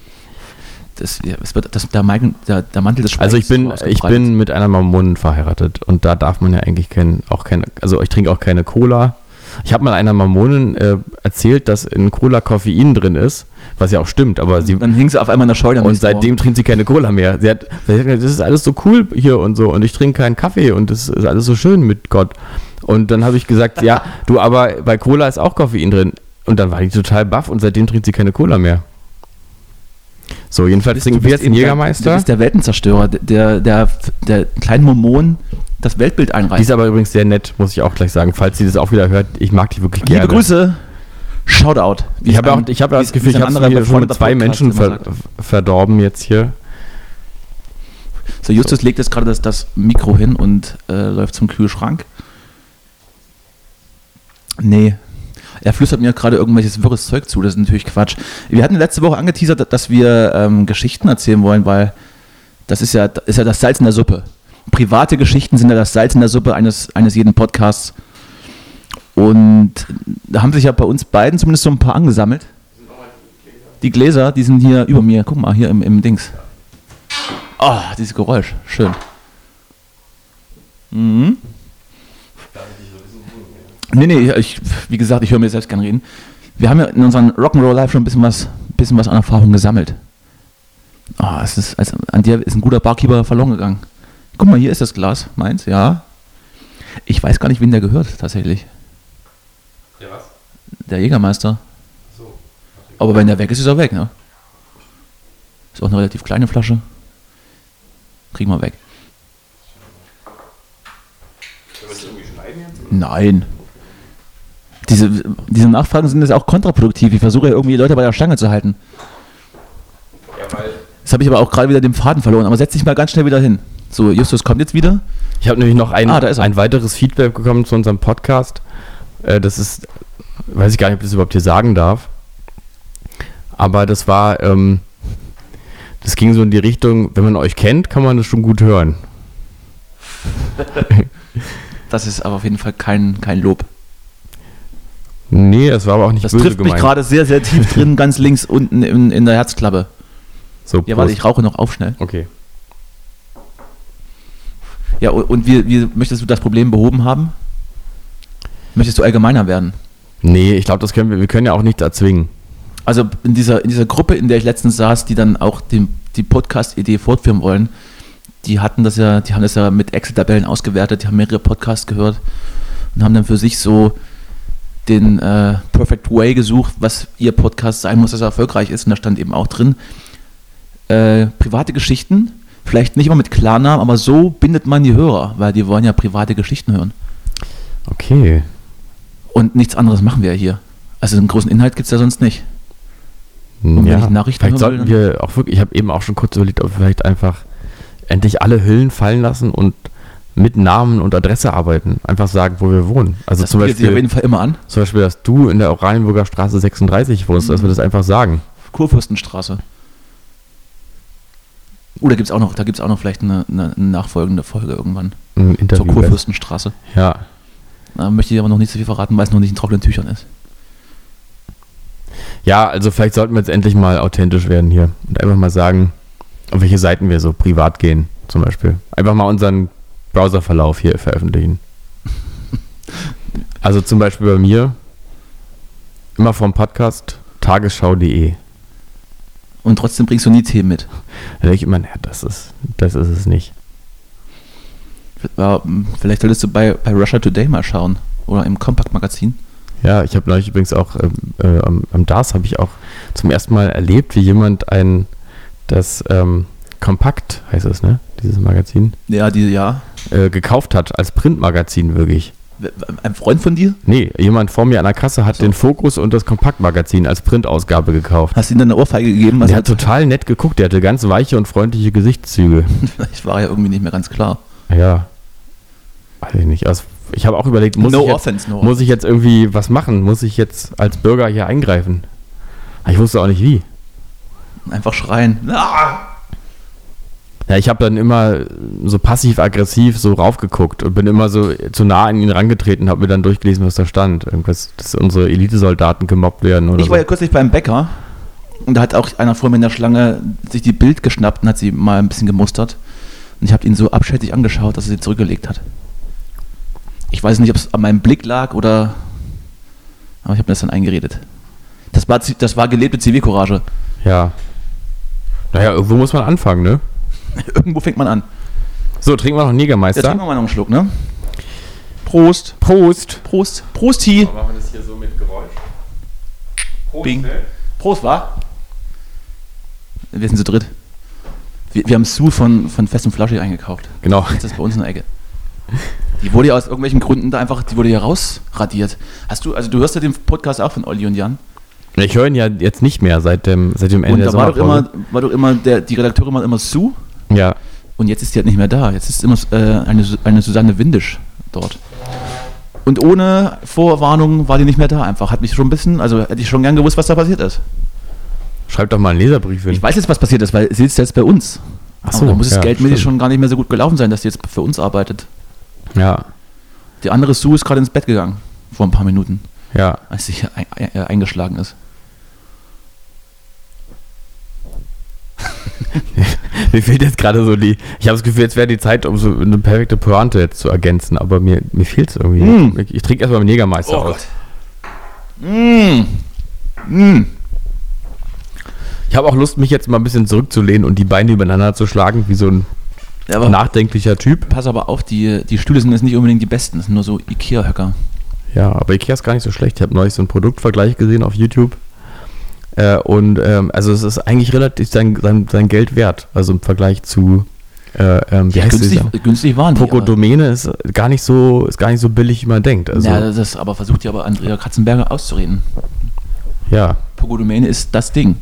Das, ja, es wird, das, der, Mantel, der, der Mantel des Also ich bin, ich bin mit einer Mormonin verheiratet und da darf man ja eigentlich kein, auch keine, also ich trinke auch keine Cola. Ich habe mal einer Mormonin äh, erzählt, dass in Cola Koffein drin ist, was ja auch stimmt, aber sie Dann hing sie auf einmal in der am und seitdem trinkt sie keine Cola mehr. Sie hat, sie hat gesagt, das ist alles so cool hier und so und ich trinke keinen Kaffee und das ist alles so schön mit Gott. Und dann habe ich gesagt, ja, du, aber bei Cola ist auch Koffein drin. Und dann war die total baff und seitdem trinkt sie keine Cola mehr. So, jedenfalls Bist- trinken wir jetzt einen Jägermeister. Du bist der Weltenzerstörer, der, der, der kleinen Mormon das Weltbild Die einreißt. ist aber übrigens sehr nett, muss ich auch gleich sagen. Falls sie das auch wieder hört, ich mag die wirklich gerne. Liebe Grüße, Shoutout. Ich habe auch, ich habe das Gefühl, ich habe schon mit zwei Menschen ver verdorben jetzt hier. So, Justus legt jetzt gerade das, das Mikro hin und äh, läuft zum Kühlschrank. Nee. Er flüstert mir gerade irgendwelches wirres Zeug zu, das ist natürlich Quatsch. Wir hatten letzte Woche angeteasert, dass wir ähm, Geschichten erzählen wollen, weil das ist ja, ist ja das Salz in der Suppe. Private Geschichten sind ja das Salz in der Suppe eines, eines jeden Podcasts. Und da haben sich ja bei uns beiden zumindest so ein paar angesammelt. Die Gläser, die sind hier über mir. Guck mal, hier im, im Dings. Oh, dieses Geräusch. Schön. Mhm. Nee, nee, ich, wie gesagt, ich höre mir selbst gern reden. Wir haben ja in unserem Rock'n'Roll Live schon ein bisschen was, bisschen was an Erfahrung gesammelt. Ah, es ist, also an dir ist ein guter Barkeeper verloren gegangen. Guck mal, hier ist das Glas, meins, ja. Ich weiß gar nicht, wen der gehört, tatsächlich. Der was? Der Jägermeister. Aber wenn der weg ist, ist er weg, ne? Ist auch eine relativ kleine Flasche. Kriegen wir weg. Nein. Diese, diese Nachfragen sind jetzt auch kontraproduktiv. Ich versuche ja irgendwie die Leute bei der Stange zu halten. Jetzt habe ich aber auch gerade wieder den Faden verloren. Aber setz dich mal ganz schnell wieder hin. So, Justus kommt jetzt wieder. Ich habe nämlich noch ein, Ah, ein weiteres Feedback bekommen zu unserem Podcast. Äh, das ist, weiß ich gar nicht, ob ich das überhaupt hier sagen darf. Aber das war, ähm, das ging so in die Richtung, wenn man euch kennt, kann man das schon gut hören. Das ist aber auf jeden Fall kein, kein Lob. Nee, das war aber auch nicht Das böse trifft mich gerade sehr, sehr tief drin, ganz links unten in, in der Herzklappe. So, Ja, warte, ich rauche noch auf schnell. Okay. Ja, und, und wie, wie möchtest du das Problem behoben haben? Möchtest du allgemeiner werden? Nee, ich glaube, das können wir, wir können ja auch nichts erzwingen. Also in dieser, in dieser Gruppe, in der ich letztens saß, die dann auch den, die Podcast-Idee fortführen wollen, die hatten das ja, die haben das ja mit Excel-Tabellen ausgewertet, die haben mehrere Podcasts gehört und haben dann für sich so den äh, Perfect Way gesucht, was ihr Podcast sein muss, dass er erfolgreich ist. Und da stand eben auch drin, äh, private Geschichten, vielleicht nicht immer mit Klarnamen, aber so bindet man die Hörer, weil die wollen ja private Geschichten hören. Okay. Und nichts anderes machen wir ja hier. Also einen großen Inhalt gibt es ja sonst nicht. Und wenn ich Nachrichten vielleicht sollten wir auch wirklich, ich habe eben auch schon kurz überlegt, ob wir vielleicht einfach endlich alle Hüllen fallen lassen und mit Namen und Adresse arbeiten. Einfach sagen, wo wir wohnen. Also Das zum bietet sich auf Beispiel, jeden Fall immer an. zum Beispiel, dass du in der Oranienburger Straße 36 wohnst, dass wir das einfach sagen. Kurfürstenstraße. Oh, da gibt es auch noch, da gibt's auch noch vielleicht eine, eine, nachfolgende Folge irgendwann zur Interview. Kurfürstenstraße. Ja. Da möchte ich aber noch nicht so viel verraten, weil es noch nicht in trockenen Tüchern ist. Ja, also vielleicht sollten wir jetzt endlich mal authentisch werden hier und einfach mal sagen, auf welche Seiten wir so privat gehen, zum Beispiel. Einfach mal unseren Browserverlauf hier veröffentlichen. Also zum Beispiel bei mir immer vom Podcast tagesschau.de. Und trotzdem bringst du nie Themen mit. Da denke ich immer, naja, das ist, das ist es nicht. Vielleicht solltest du bei, bei Russia Today mal schauen. Oder im Compact-Magazin. Ja, ich habe neulich übrigens auch ähm, äh, am, am DAS habe ich auch zum ersten Mal erlebt, wie jemand ein das ähm, Kompakt heißt es, ne? Dieses Magazin Ja, die, ja. äh, gekauft hat als Printmagazin wirklich. Ein Freund von dir? Nee, jemand vor mir an der Kasse hat den Fokus und das Kompaktmagazin als Printausgabe gekauft. Hast du ihm dann eine Ohrfeige gegeben? Der hat total nett geguckt, der hatte ganz weiche und freundliche Gesichtszüge. Vielleicht war ja irgendwie nicht mehr ganz klar. Ja. Weiß ich nicht. Also ich habe auch überlegt, muss, No ich jetzt, offense, no muss ich jetzt irgendwie was machen? Muss ich jetzt als Bürger hier eingreifen? Ich wusste auch nicht wie. Einfach schreien. Ah! Ja, ich habe dann immer so passiv-aggressiv so raufgeguckt und bin immer so zu nah an ihn rangetreten, habe mir dann durchgelesen, was da stand. Irgendwas, dass unsere Elitesoldaten gemobbt werden oder Ich so. war ja kürzlich beim Bäcker und da hat auch einer vor mir in der Schlange sich die Bild geschnappt und hat sie mal ein bisschen gemustert. Und ich habe ihn so abschätzig angeschaut, dass er sie zurückgelegt hat. Ich weiß nicht, ob es an meinem Blick lag oder. Aber ich habe mir das dann eingeredet. Das war, das war gelebte Zivilcourage. Ja. Naja, irgendwo muss man anfangen, ne? Irgendwo fängt man an. So, trinken wir noch einen Jetzt Jägermeister. trinken wir mal noch einen Schluck, ne? Prost. Prost. Prost. Prosti. Machen wir das hier so mit Geräusch. Prost, Bing. Prost, wa? Wir sind zu dritt. Wir, wir haben Sue von, von Fest und Flasche eingekauft. Genau. Das ist bei uns in der Ecke. Die wurde ja aus irgendwelchen Gründen da einfach, die wurde ja rausradiert. Hast du, also du hörst ja den Podcast auch von Olli und Jan. Ich höre ihn ja jetzt nicht mehr seit dem, seit dem Und Ende der da war doch immer, war doch immer, der, die Redakteurin war immer Sue Ja. und jetzt ist die halt nicht mehr da. Jetzt ist immer äh, eine, eine Susanne Windisch dort. Und ohne Vorwarnung war die nicht mehr da einfach. Hat mich schon ein bisschen, also hätte ich schon gern gewusst, was da passiert ist. Schreib doch mal einen Leserbrief hin. Ich weiß jetzt, was passiert ist, weil sie sitzt jetzt bei uns. Ach Aber da muss es ja, geldmäßig stimmt. schon gar nicht mehr so gut gelaufen sein, dass die jetzt für uns arbeitet. Ja. Die andere Sue ist gerade ins Bett gegangen. Vor ein paar Minuten, Ja. als sie hier äh, eingeschlagen ist. Mir fehlt jetzt gerade so die. Ich habe das Gefühl, jetzt wäre die Zeit, um so eine perfekte Pointe jetzt zu ergänzen, aber mir, mir fehlt es irgendwie. Mm. Ich, ich trinke erstmal einen Jägermeister aus. Mmh. Mmh. Ich habe auch Lust, mich jetzt mal ein bisschen zurückzulehnen und die Beine übereinander zu schlagen, wie so ein Ja, nachdenklicher Typ. pass aber auf, die, die Stühle sind jetzt nicht unbedingt die besten. Das sind nur so Ikea-Höcker. Ja, aber Ikea ist gar nicht so schlecht. Ich habe neulich so einen Produktvergleich gesehen auf YouTube. Äh, und ähm, also es ist eigentlich relativ sein, sein, sein Geld wert. Also im Vergleich zu äh, ähm, wie heißt günstig, günstig waren die. Poco aber- Domäne ist gar nicht so ist gar nicht so billig, wie man denkt. Also ja, das aber versucht ja aber Andrea Katzenberger auszureden. ja. Pogodomäne ist das Ding.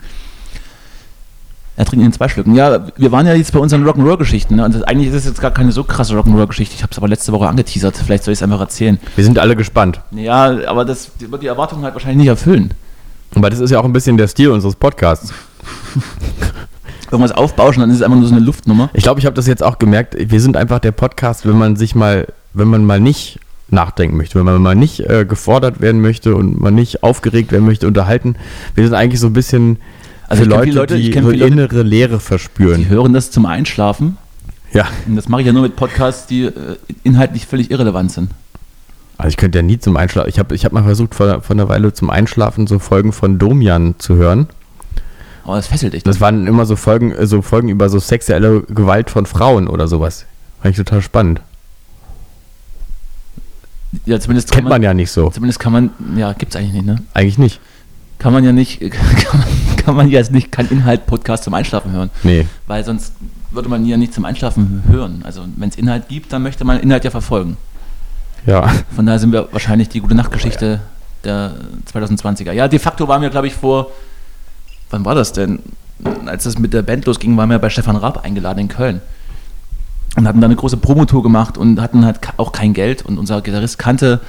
Er trinkt in zwei Schlücken. Ja, wir waren ja jetzt bei unseren Rock'n'Roll-Geschichten. Ne? Und das, eigentlich ist es jetzt gar keine so krasse Rock'n'Roll-Geschichte. Ich habe es aber letzte Woche angeteasert. Vielleicht soll ich es einfach erzählen. Wir sind alle gespannt. Ja, aber das wird die Erwartungen halt wahrscheinlich nicht erfüllen. Aber das ist ja auch ein bisschen der Stil unseres Podcasts. Irgendwas aufbauschen, dann ist es einfach nur so eine Luftnummer. Ich glaube, ich habe das jetzt auch gemerkt. Wir sind einfach der Podcast, wenn man sich mal, wenn man mal nicht nachdenken möchte, wenn man mal nicht äh, gefordert werden möchte und man nicht aufgeregt werden möchte, unterhalten. Wir sind eigentlich so ein bisschen Also für Leute, Leute- die so viele Leute- innere Leere Die verspüren. hören das zum Einschlafen. Ja. Und das mache ich ja nur mit Podcasts, die äh, inhaltlich völlig irrelevant sind. Also ich könnte ja nie zum Einschlafen. Ich habe ich hab mal versucht, vor, vor einer Weile zum Einschlafen so Folgen von Domian zu hören. Aber das fesselt dich. Das waren immer so Folgen, äh, so Folgen über so sexuelle Gewalt von Frauen oder sowas. Fand ich total spannend. ja, zumindest Kennt man ja nicht so. Zumindest kann man, ja, gibt's eigentlich nicht, ne? Eigentlich nicht. Kann man ja nicht, kann man, kann man ja jetzt nicht kein Inhalt-Podcast zum Einschlafen hören. Nee. Weil sonst würde man ja nicht zum Einschlafen hören. Also wenn es Inhalt gibt, dann möchte man Inhalt ja verfolgen. Ja. Von daher sind wir wahrscheinlich die gute Nachtgeschichte der 2020er. Ja, de facto waren wir, glaube ich, vor, wann war das denn? Als das mit der Band losging, waren wir bei Stefan Raab eingeladen in Köln. Und hatten da eine große Promotour gemacht und hatten halt auch kein Geld. Und unser Gitarrist kannte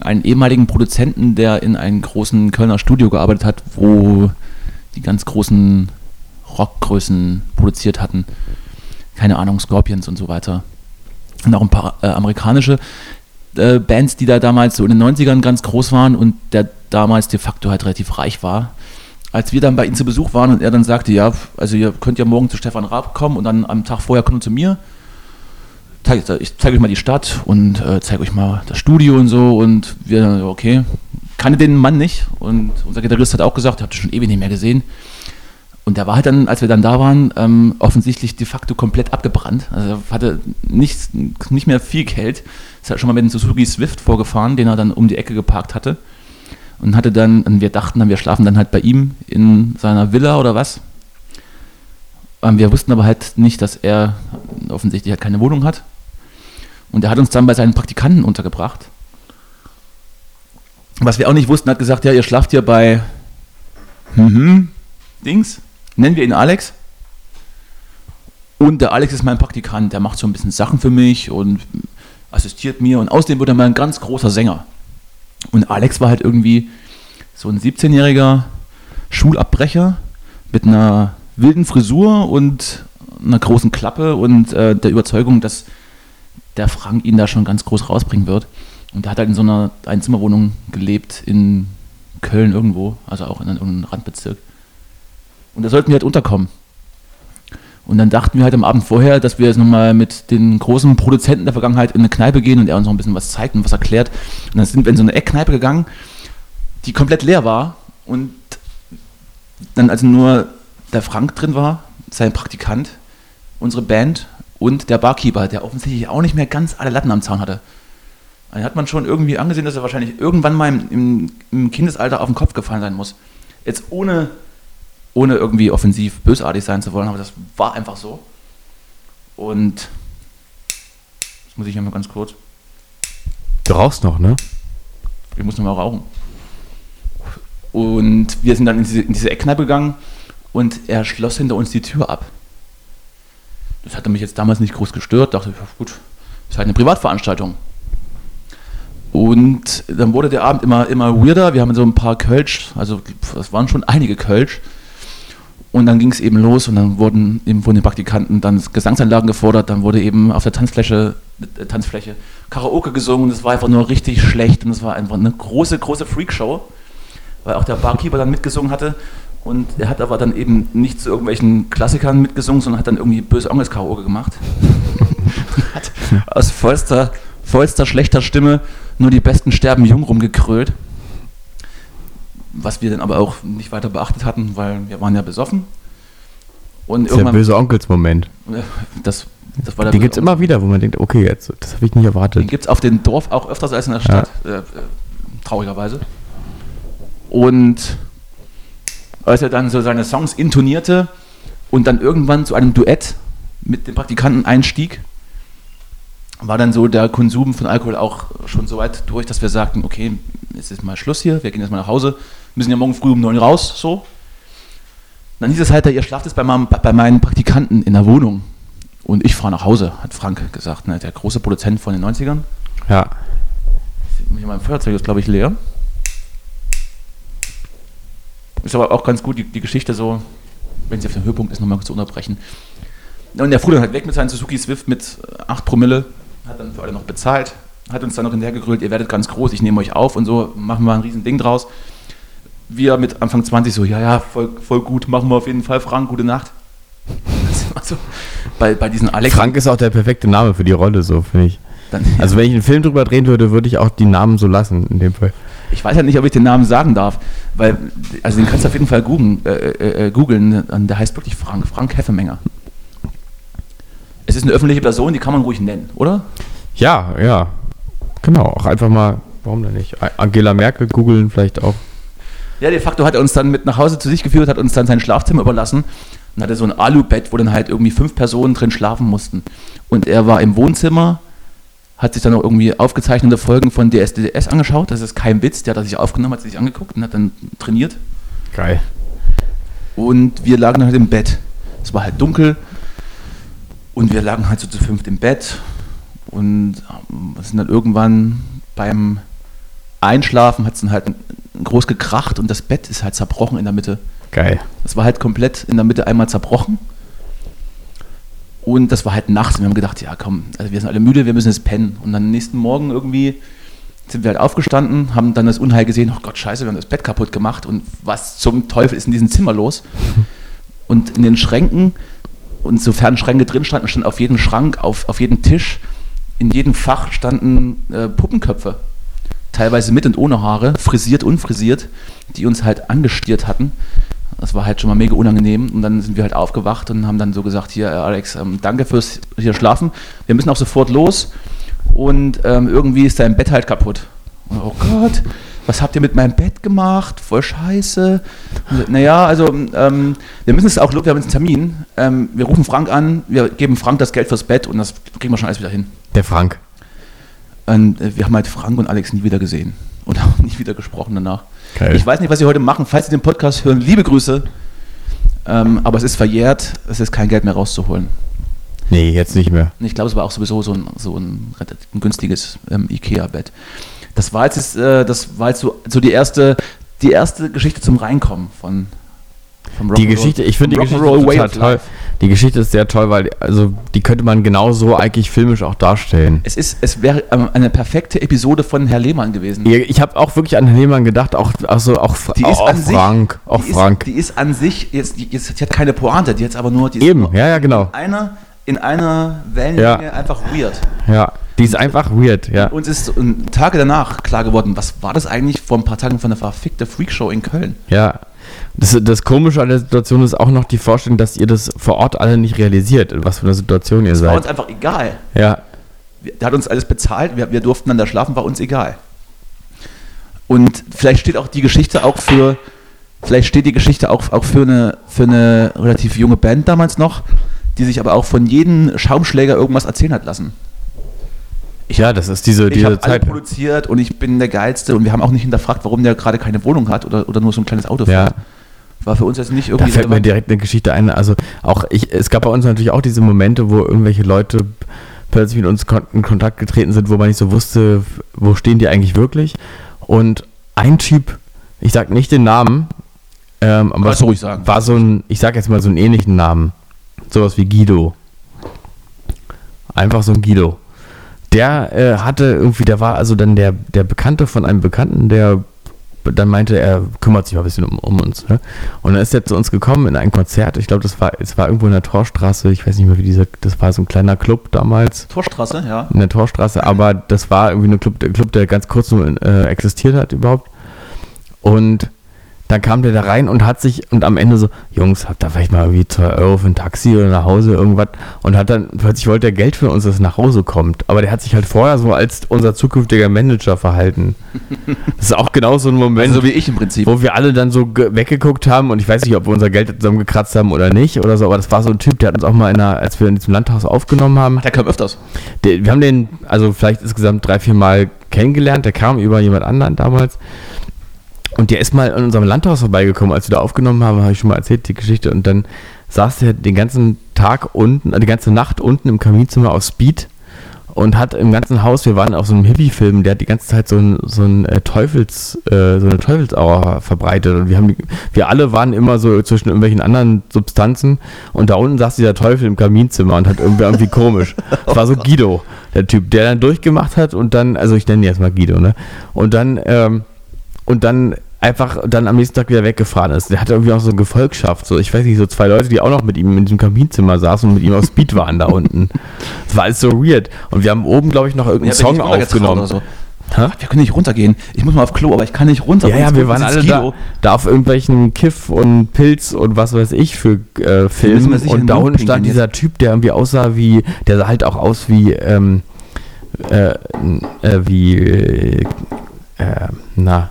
einen ehemaligen Produzenten, der in einem großen Kölner Studio gearbeitet hat, wo die ganz großen Rockgrößen produziert hatten. Keine Ahnung, Scorpions und so weiter. Und auch ein paar äh, amerikanische äh, Bands, die da damals so in den 90ern ganz groß waren und der damals de facto halt relativ reich war. Als wir dann bei ihm zu Besuch waren und er dann sagte, ja, also ihr könnt ja morgen zu Stefan Raab kommen und dann am Tag vorher kommt ihr zu mir. Ich zeige euch mal die Stadt und äh, zeige euch mal das Studio und so und wir okay, kannte den Mann nicht und unser Gitarrist hat auch gesagt, ihr habt ihn schon ewig nicht mehr gesehen. Und der war halt dann, als wir dann da waren, ähm, offensichtlich de facto komplett abgebrannt. Also er hatte nicht, nicht mehr viel Geld. Ist halt schon mal mit dem Suzuki Swift vorgefahren, den er dann um die Ecke geparkt hatte. Und hatte dann, und wir dachten dann, wir schlafen dann halt bei ihm in seiner Villa oder was. Ähm, wir wussten aber halt nicht, dass er offensichtlich halt keine Wohnung hat. Und er hat uns dann bei seinen Praktikanten untergebracht. was wir auch nicht wussten, hat gesagt, ja, ihr schlaft hier bei mhm, Dings, nennen wir ihn Alex. Und der Alex ist mein Praktikant, der macht so ein bisschen Sachen für mich und assistiert mir und außerdem wird er mal ein ganz großer Sänger. Und Alex war halt irgendwie so ein 17-jähriger Schulabbrecher mit einer wilden Frisur und einer großen Klappe und äh, der Überzeugung, dass der Frank ihn da schon ganz groß rausbringen wird. Und der hat halt in so einer Einzimmerwohnung gelebt in Köln irgendwo, also auch in einem Randbezirk. Und da sollten wir halt unterkommen. Und dann dachten wir halt am Abend vorher, dass wir jetzt nochmal mit den großen Produzenten der Vergangenheit in eine Kneipe gehen und er uns noch ein bisschen was zeigt und was erklärt. Und dann sind wir in so eine Eckkneipe gegangen, die komplett leer war. Und dann also nur der Frank drin war, sein Praktikant, unsere Band und der Barkeeper, der offensichtlich auch nicht mehr ganz alle Latten am Zaun hatte. Da hat man schon irgendwie angesehen, dass er wahrscheinlich irgendwann mal im, im, im Kindesalter auf den Kopf gefallen sein muss. Jetzt ohne, ohne irgendwie offensiv bösartig sein zu wollen, aber das war einfach so. Und das muss ich einmal ganz kurz. Du rauchst noch, ne? Ich muss noch mal rauchen. Und wir sind dann in diese, in diese Eckkneipe gegangen und er schloss hinter uns die Tür ab. Das hatte mich jetzt damals nicht groß gestört, dachte ich, gut, ist halt eine Privatveranstaltung. Und dann wurde der Abend immer, immer weirder. Wir haben so ein paar Kölsch, also es waren schon einige Kölsch. Und dann ging es eben los und dann wurden eben von den Praktikanten dann Gesangsanlagen gefordert, dann wurde eben auf der Tanzfläche, äh, Tanzfläche Karaoke gesungen und es war einfach nur richtig schlecht und es war einfach eine große, große Freakshow, weil auch der Barkeeper dann mitgesungen hatte und er hat aber dann eben nicht zu irgendwelchen Klassikern mitgesungen, sondern hat dann irgendwie böse Onkels Karaoke gemacht. hat aus vollster, vollster schlechter Stimme nur die besten sterben jung rumgekrölt. Was wir dann aber auch nicht weiter beachtet hatten, weil wir waren ja besoffen. Und Das ist der böse Onkels-Moment. das, das war der Die böse gibt es immer wieder, wo man denkt, okay, jetzt, das habe ich nicht Den erwartet. gibt es auf dem Dorf auch öfters als in der Stadt, äh, äh, traurigerweise. Und als er dann so seine Songs intonierte und dann irgendwann zu einem Duett mit dem Praktikanten einstieg, war dann so der Konsum von Alkohol auch schon so weit durch, dass wir sagten, okay, jetzt ist mal Schluss hier, wir gehen jetzt mal nach Hause, müssen ja morgen früh um neun raus, so. Dann hieß es halt, ihr schlaft jetzt bei, meinem, bei meinen Praktikanten in der Wohnung. Und ich fahre nach Hause, hat Frank gesagt, ne, der große Produzent von den 90ern. Ja. Hier mein Feuerzeug ist, glaube ich, leer. Ist aber auch ganz gut, die, die Geschichte so, wenn sie auf dem Höhepunkt ist, nochmal zu unterbrechen. Und der fuhr dann halt weg mit seinem Suzuki Swift mit äh, 8 Promille, hat dann für alle noch bezahlt, hat uns dann noch hinterhergegrölt, ihr werdet ganz groß, ich nehme euch auf und so, machen wir ein riesen Ding draus. Wir mit Anfang 20 so, ja, ja, voll, voll gut, machen wir auf jeden Fall, Frank, gute Nacht. Das war so, bei, bei diesen Alex. Frank ist auch der perfekte Name für die Rolle, so finde ich. Dann, Also wenn ich einen Film drüber drehen würde, würde ich auch die Namen so lassen, in dem Fall. Ich weiß ja nicht, ob ich den Namen sagen darf, weil, also den kannst du auf jeden Fall googeln, äh, äh, äh, googeln der heißt wirklich Frank, Frank Heffemenger. Es ist eine öffentliche Person, die kann man ruhig nennen, oder? Ja, ja. Genau, auch einfach mal, warum denn nicht? Angela Merkel googeln vielleicht auch. Ja, de facto hat er uns dann mit nach Hause zu sich geführt, hat uns dann sein Schlafzimmer überlassen und hatte so ein Alubett, wo dann halt irgendwie fünf Personen drin schlafen mussten. Und er war im Wohnzimmer, hat sich dann auch irgendwie aufgezeichnete Folgen von DSDS angeschaut, das ist kein Witz, der hat er sich aufgenommen, hat sich angeguckt und hat dann trainiert. Geil. Und wir lagen halt im Bett. Es war halt dunkel und wir lagen halt so zu fünft im Bett und ähm, sind dann irgendwann beim Einschlafen hat es dann halt groß gekracht und das Bett ist halt zerbrochen in der Mitte. Geil. Das war halt komplett in der Mitte einmal zerbrochen. Und das war halt nachts. Und wir haben gedacht, ja komm, also wir sind alle müde, wir müssen jetzt pennen. Und dann am nächsten Morgen irgendwie sind wir halt aufgestanden, haben dann das Unheil gesehen, oh Gott, scheiße, wir haben das Bett kaputt gemacht. Und was zum Teufel ist in diesem Zimmer los? Und in den Schränken, und sofern Schränke drin standen, stand auf jedem Schrank, auf, auf jedem Tisch, in jedem Fach standen äh, Puppenköpfe. Teilweise mit und ohne Haare, frisiert, unfrisiert, die uns halt angestiert hatten. Das war halt schon mal mega unangenehm. Und dann sind wir halt aufgewacht und haben dann so gesagt, hier äh, Alex, ähm, danke fürs hier schlafen. Wir müssen auch sofort los. Und ähm, irgendwie ist dein Bett halt kaputt. Und, oh Gott, was habt ihr mit meinem Bett gemacht? Voll scheiße. Und, Naja, also ähm, wir müssen es auch, wir haben jetzt einen Termin. Ähm, wir rufen Frank an, wir geben Frank das Geld fürs Bett und das kriegen wir schon alles wieder hin. Der Frank. Und äh, wir haben halt Frank und Alex nie wieder gesehen. Und auch nie wieder gesprochen danach. Geil. Ich weiß nicht, was Sie heute machen. Falls Sie den Podcast hören, liebe Grüße. Ähm, aber es ist verjährt, es ist kein Geld mehr rauszuholen. Nee, jetzt nicht mehr. Und ich glaube, es war auch sowieso so ein, so ein, ein günstiges ähm, Ikea-Bett. Das war jetzt, äh, das war jetzt so, so die, erste, die erste Geschichte zum Reinkommen von, Die Geschichte, ich finde die Geschichte total toll. Die Geschichte ist sehr toll, weil also die könnte man genauso eigentlich filmisch auch darstellen. Es, ist, es wäre ähm, eine perfekte Episode von Herr Lehmann gewesen. Ich habe auch wirklich an Herrn Lehmann gedacht, auch also auch, Die auch, ist auch an sich- Frank, auch die Frank. Ist, die ist an sich, jetzt, die, jetzt, die hat keine Pointe, die hat aber nur die Eben, ja, ja, genau. in einer, in einer Wellenlänge Ja. einfach weird. Ja, die ist einfach weird, ja. Uns ist Tage danach klar geworden, was war das eigentlich vor ein paar Tagen von der verfickte Freakshow in Köln? Ja. Das, das Komische an der Situation ist auch noch die Vorstellung, dass ihr das vor Ort alle nicht realisiert, in was für eine Situation ihr War uns seid. einfach egal. Ja, Der hat uns alles bezahlt, wir, wir durften dann da schlafen, war uns egal. Und vielleicht steht auch die Geschichte auch für, vielleicht steht die Geschichte auch, auch für, eine, für eine relativ junge Band damals noch, die sich aber auch von jedem Schaumschläger irgendwas erzählen hat lassen. ja, das ist diese, Ich diese Zeit. produziert und ich bin der Geilste und wir haben auch nicht hinterfragt, warum der gerade keine Wohnung hat oder, oder nur so ein kleines Auto Ja. fährt. War für uns jetzt nicht Da irgendwie fällt mir direkt eine Geschichte ein. Also auch ich, es gab bei uns natürlich auch diese Momente, wo irgendwelche Leute plötzlich mit uns in Kontakt getreten sind, wo man nicht so wusste, wo stehen die eigentlich wirklich. Und ein Typ, ich sag nicht den Namen, ähm, aber Kannst ruhig sagen. war so ein, ich sag jetzt mal so einen ähnlichen Namen. Sowas wie Guido. Einfach so ein Guido. Der äh, hatte irgendwie, der war also dann der, der Bekannte von einem Bekannten, der dann meinte, er kümmert sich mal ein bisschen um, um uns. Ne? Und dann ist er zu uns gekommen in ein Konzert. Ich glaube, das war, es war irgendwo in der Torstraße. Ich weiß nicht mehr, wie dieser, das war so ein kleiner Club damals Torstraße, ja. in der Torstraße, aber das war irgendwie ein Club, der Club, der ganz kurz nur äh, existiert hat überhaupt. Und dann kam der da rein und hat sich, und am Ende so, Jungs, habt ihr vielleicht mal irgendwie 2 Euro für ein Taxi oder nach Hause irgendwas? Und hat dann, plötzlich wollte er Geld für uns, dass es nach Hause kommt. Aber der hat sich halt vorher so als unser zukünftiger Manager verhalten. Das ist auch genau so ein Moment, Also so wie ich im Prinzip. wo wir alle dann so ge- weggeguckt haben und ich weiß nicht, ob wir unser Geld zusammengekratzt haben oder nicht oder so, aber das war so ein Typ, der hat uns auch mal in einer, als wir in diesem Landhaus aufgenommen haben, Der kam öfters. der, wir haben den, also vielleicht insgesamt drei, vier Mal kennengelernt. Der kam über jemand anderen damals. Und der ist mal in unserem Landhaus vorbeigekommen, als wir da aufgenommen haben, habe ich schon mal erzählt, die Geschichte. Und dann saß der den ganzen Tag unten, äh, die ganze Nacht unten im Kaminzimmer auf Speed und hat im ganzen Haus, wir waren auf so einem Hippie-Film, der hat die ganze Zeit so ein, so ein äh, Teufels, äh, so eine Teufelsaura verbreitet. Und wir haben, wir alle waren immer so zwischen irgendwelchen anderen Substanzen und da unten saß dieser Teufel im Kaminzimmer und hat irgendwie, irgendwie komisch. Das war so Guido, der Typ, der dann durchgemacht hat und dann, also ich nenne ihn jetzt mal Guido, ne? Und dann, ähm, und dann einfach dann am nächsten Tag wieder weggefahren ist. Der hatte irgendwie auch so eine Gefolgschaft. So, ich weiß nicht, so zwei Leute, die auch noch mit ihm in diesem Kaminzimmer saßen und mit ihm auf Speed waren da unten. Das war alles so weird. Und wir haben oben, glaube ich, noch irgendeinen Ja, Song aufgenommen. So. Hä? Wir können nicht runtergehen. Ich muss mal auf Klo, aber ich kann nicht runter. Ja, ja, wir waren alle da, da auf irgendwelchen Kiff und Pilz und was weiß ich für äh, Filmen. Und da unten stand dieser Typ, der irgendwie aussah wie, der sah halt auch aus wie, ähm, äh, äh, wie, äh, na,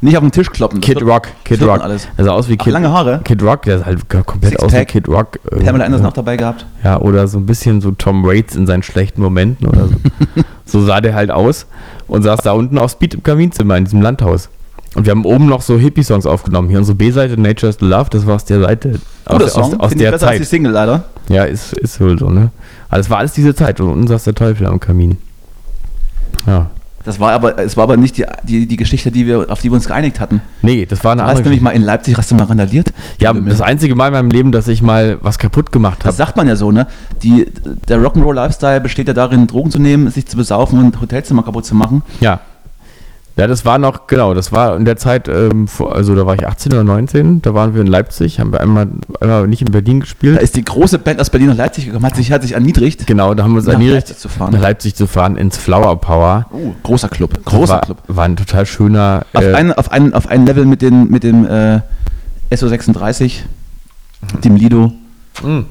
Nicht auf den Tisch kloppen. Kid Rock, Kid Rock. alles. Der sah aus wie Kid, lange Haare. Kid Rock, der sah halt komplett aus wie. Kid Rock. äh, Pamela Anderson ja. auch dabei gehabt. Ja, oder so ein bisschen so Tom Waits in seinen schlechten Momenten oder so. so sah der halt aus und saß da unten auf Speed im Kaminzimmer in diesem Landhaus. Und wir haben oben noch so Hippie-Songs aufgenommen. Hier unsere B-Seite Nature's Love, das war aus der Seite. Aus, Guter aus, Song. aus ich der besser als die Zeit. Single leider. Ja, ist, ist wohl so, ne? Aber das war alles diese Zeit und unten saß der Teufel am Kamin. Ja. Das war aber, es war aber nicht die, die, die Geschichte, die wir, auf die wir uns geeinigt hatten. Nee, das war eine Du hast andere nämlich mal in Leipzig, hast du mal randaliert? Ja, das einzige Mal in meinem Leben, dass ich mal was kaputt gemacht Das habe. sagt man ja so, ne? Die, der Rock'n'Roll-Lifestyle besteht ja darin, Drogen zu nehmen, sich zu besaufen und Hotelzimmer kaputt zu machen. Ja. Ja, das war noch, genau, das war in der Zeit, ähm, vor, also da war ich 18 oder 19, da waren wir in Leipzig, haben wir einmal, einmal nicht in Berlin Da gespielt. ist die große Band aus Berlin nach Leipzig gekommen, hat sich, hat sich erniedrigt. Genau, da haben wir uns Nach erniedrigt, Leipzig zu fahren. nach Leipzig zu fahren, ins Flower Power. Oh, großer Club, großer war, Club. War ein total schöner, Auf, äh, ein, auf, ein, auf ein Level mit, den, mit dem äh, SO36, dem Lido. mh.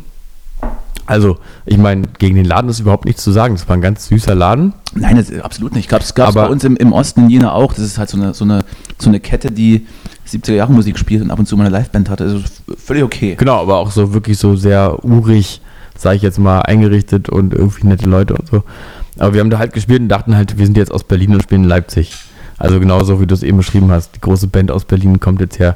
Also, ich meine, gegen den Laden ist überhaupt nichts zu sagen, das war ein ganz süßer Laden. Nein, das, absolut nicht. Gab es bei uns im, im Osten in Jena auch. Das ist halt so eine, so eine, so eine Kette, die 70er Jahre Musik spielt und ab und zu mal eine Liveband hatte. Also völlig okay. Genau, aber auch so wirklich so sehr urig, sage ich jetzt mal, eingerichtet und irgendwie nette Leute und so. Aber wir haben da halt gespielt und dachten halt, wir sind jetzt aus Berlin und spielen in Leipzig. Also genauso wie du es eben beschrieben hast. Die große Band aus Berlin kommt jetzt her.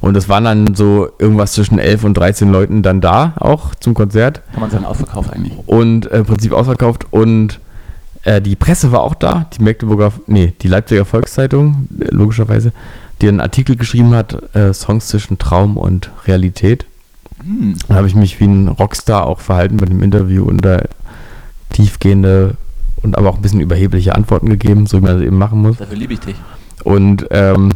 Und es waren dann so irgendwas zwischen 11 und 13 Leuten dann da, auch zum Konzert. Kann man sagen, ausverkauft eigentlich. Und äh, im Prinzip ausverkauft. Und äh, die Presse war auch da, die Magdeburger, nee, die Leipziger Volkszeitung, äh, logischerweise, die einen Artikel geschrieben hat, äh, Songs zwischen Traum und Realität. Hm. Da habe ich mich wie ein Rockstar auch verhalten bei dem Interview und da tiefgehende und aber auch ein bisschen überhebliche Antworten gegeben, so wie man das eben machen muss. Dafür liebe ich dich. Und, ähm,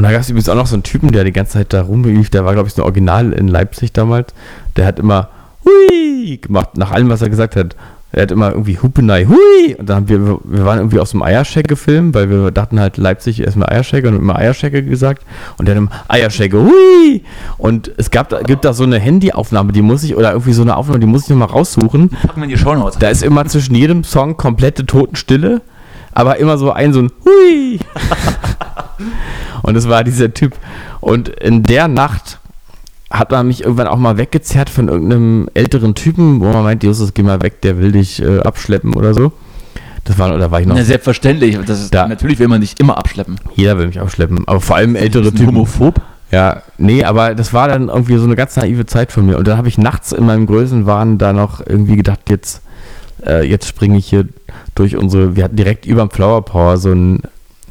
und da gab es übrigens auch noch so einen Typen, der die ganze Zeit da rumlief, der war, glaube ich, so ein Original in Leipzig damals. Der hat immer Hui gemacht, nach allem, was er gesagt hat. Er hat immer irgendwie Hupenei, Hui! Und dann haben wir, wir waren irgendwie aus dem Eierschecke gefilmt, weil wir dachten halt, Leipzig ist erstmal Eierschecke und immer Eierschecke gesagt. Und der hat immer Eierschecke, Hui! Und es gab, gibt da so eine Handyaufnahme, die muss ich, oder irgendwie so eine Aufnahme, die muss ich nochmal raussuchen. Packen wir die Shownotes. Da ist immer zwischen jedem Song komplette Totenstille, aber immer so ein so ein Hui. und es war dieser Typ. Und in der Nacht hat man mich irgendwann auch mal weggezerrt von irgendeinem älteren Typen, wo man meint, Justus, geh mal weg, der will dich äh, abschleppen oder so. Das war, oder war ich noch. Na, selbstverständlich. Das ist, Da- Natürlich will man nicht immer abschleppen. Jeder will mich abschleppen, aber vor allem ältere Typen. homophob? Ja, nee, aber das war dann irgendwie so eine ganz naive Zeit von mir. Und dann habe ich nachts in meinem Größenwahn da noch irgendwie gedacht, jetzt, äh, jetzt springe ich hier durch unsere, wir hatten direkt über dem Flower Power so, ein,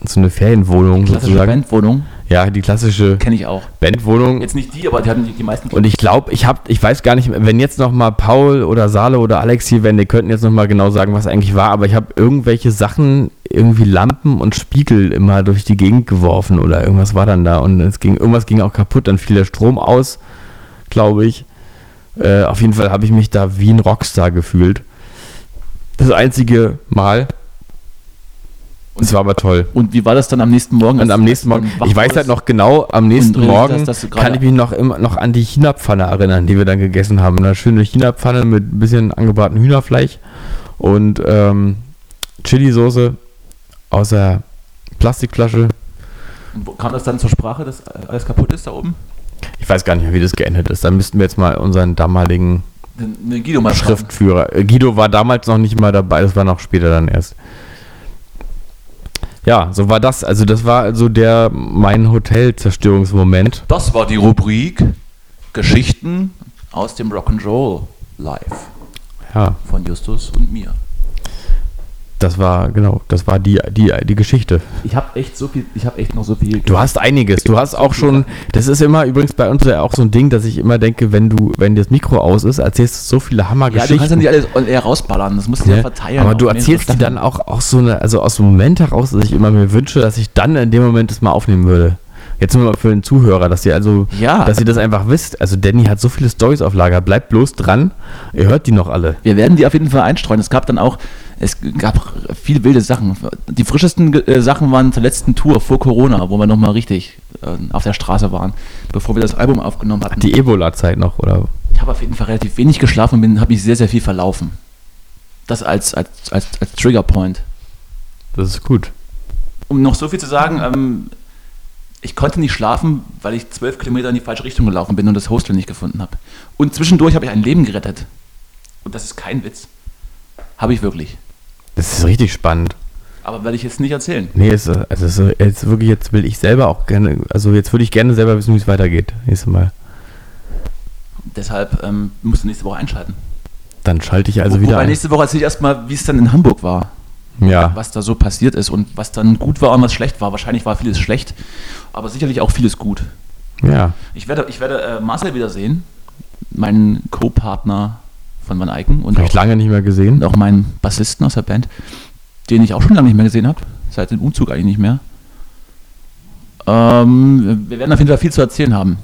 so eine Ferienwohnung Klassische sozusagen. Bandwohnung. Ja, die klassische Kenne ich auch. Bandwohnung. Jetzt nicht die, aber die hatten die, die meisten. Und ich glaube, ich habe, ich weiß gar nicht, wenn jetzt noch mal Paul oder Sale oder Alex hier wären, die könnten jetzt noch mal genau sagen, was eigentlich war. Aber ich habe irgendwelche Sachen, irgendwie Lampen und Spiegel immer durch die Gegend geworfen oder irgendwas war dann da und es ging, irgendwas ging auch kaputt. Dann fiel der Strom aus, glaube ich. Äh, auf jeden Fall habe ich mich da wie ein Rockstar gefühlt. Das einzige Mal. Es war aber toll. Und wie war das dann am nächsten Morgen? Und am nächsten als du Morgen, ich weiß halt noch genau, am nächsten Und, äh, Morgen dass du gerade- kann ich mich noch immer noch an die China-Pfanne erinnern, die wir dann gegessen haben. Eine schöne China-Pfanne mit ein bisschen angebratenem Hühnerfleisch und ähm, Chili-Soße aus der Plastikflasche. Und kam das dann zur Sprache, dass alles kaputt ist da oben? Ich weiß gar nicht mehr, wie das geendet ist. Da müssten wir jetzt mal unseren damaligen Den, den Guido mal schreiben. Schriftführer. äh, Guido war damals noch nicht mal dabei, das war noch später dann erst. Ja, so war das. Also das war also der mein Hotel-Zerstörungsmoment. Das war die Rubrik Geschichten aus dem Rock'n'Roll live Ja. von Justus und mir. Das war, genau, das war die, die, die Geschichte. Ich habe echt so viel, ich habe echt noch so viel. Du hast einiges. Du hast auch schon, das ist immer übrigens bei uns ja auch so ein Ding, dass ich immer denke, wenn du, wenn das Mikro aus ist, erzählst du so viele ja, du Hammergeschichten. kannst ja nicht alles air rausballern, das musst du ja, Ja, verteilen. aber du erzählst die dann auch, auch so eine, also aus dem Moment heraus, dass ich immer mir wünsche, dass ich dann in dem Moment das mal aufnehmen würde. Jetzt nur mal für den Zuhörer, dass ihr also, Ja. dass ihr das einfach wisst. Also Danny hat so viele Stories auf Lager, bleibt bloß dran. Ihr hört die noch alle. Wir werden die auf jeden Fall einstreuen. Es gab dann auch, es gab viele wilde Sachen. Die frischesten äh, Sachen waren zur letzten Tour vor Corona, wo wir nochmal richtig äh, auf der Straße waren, bevor wir das Album aufgenommen hatten. Die Ebola-Zeit noch, oder? Ich habe auf jeden Fall relativ wenig geschlafen und bin, habe mich sehr, sehr viel verlaufen. Das als, als, als, als Triggerpoint. Das ist gut. Um noch so viel zu sagen, ähm, ich konnte nicht schlafen, weil ich zwölf Kilometer in die falsche Richtung gelaufen bin und das Hostel nicht gefunden habe. Und zwischendurch habe ich ein Leben gerettet. Und das ist kein Witz. Habe ich wirklich. Das ist richtig spannend. Aber werde ich jetzt nicht erzählen. Nee, es, also es ist jetzt wirklich, jetzt will ich selber auch gerne, also jetzt würde ich gerne selber wissen, wie es weitergeht. Nächstes Mal. Deshalb ähm, musst du nächste Woche einschalten. Dann schalte ich also Wo- wieder Wobei ein. nächste Woche erzähle ich erstmal, wie es dann in Hamburg war. Ja, Was da so passiert ist und was dann gut war und was schlecht war. Wahrscheinlich war vieles schlecht, aber sicherlich auch vieles gut. ja. Ich werde, ich werde äh, Marcel wiedersehen, meinen Co-Partner von Van Eycken und Habe ich lange nicht mehr gesehen. und auch meinen Bassisten aus der Band, den ich auch schon lange nicht mehr gesehen habe, seit dem Umzug eigentlich nicht mehr. Ähm, wir werden auf jeden Fall viel zu erzählen haben.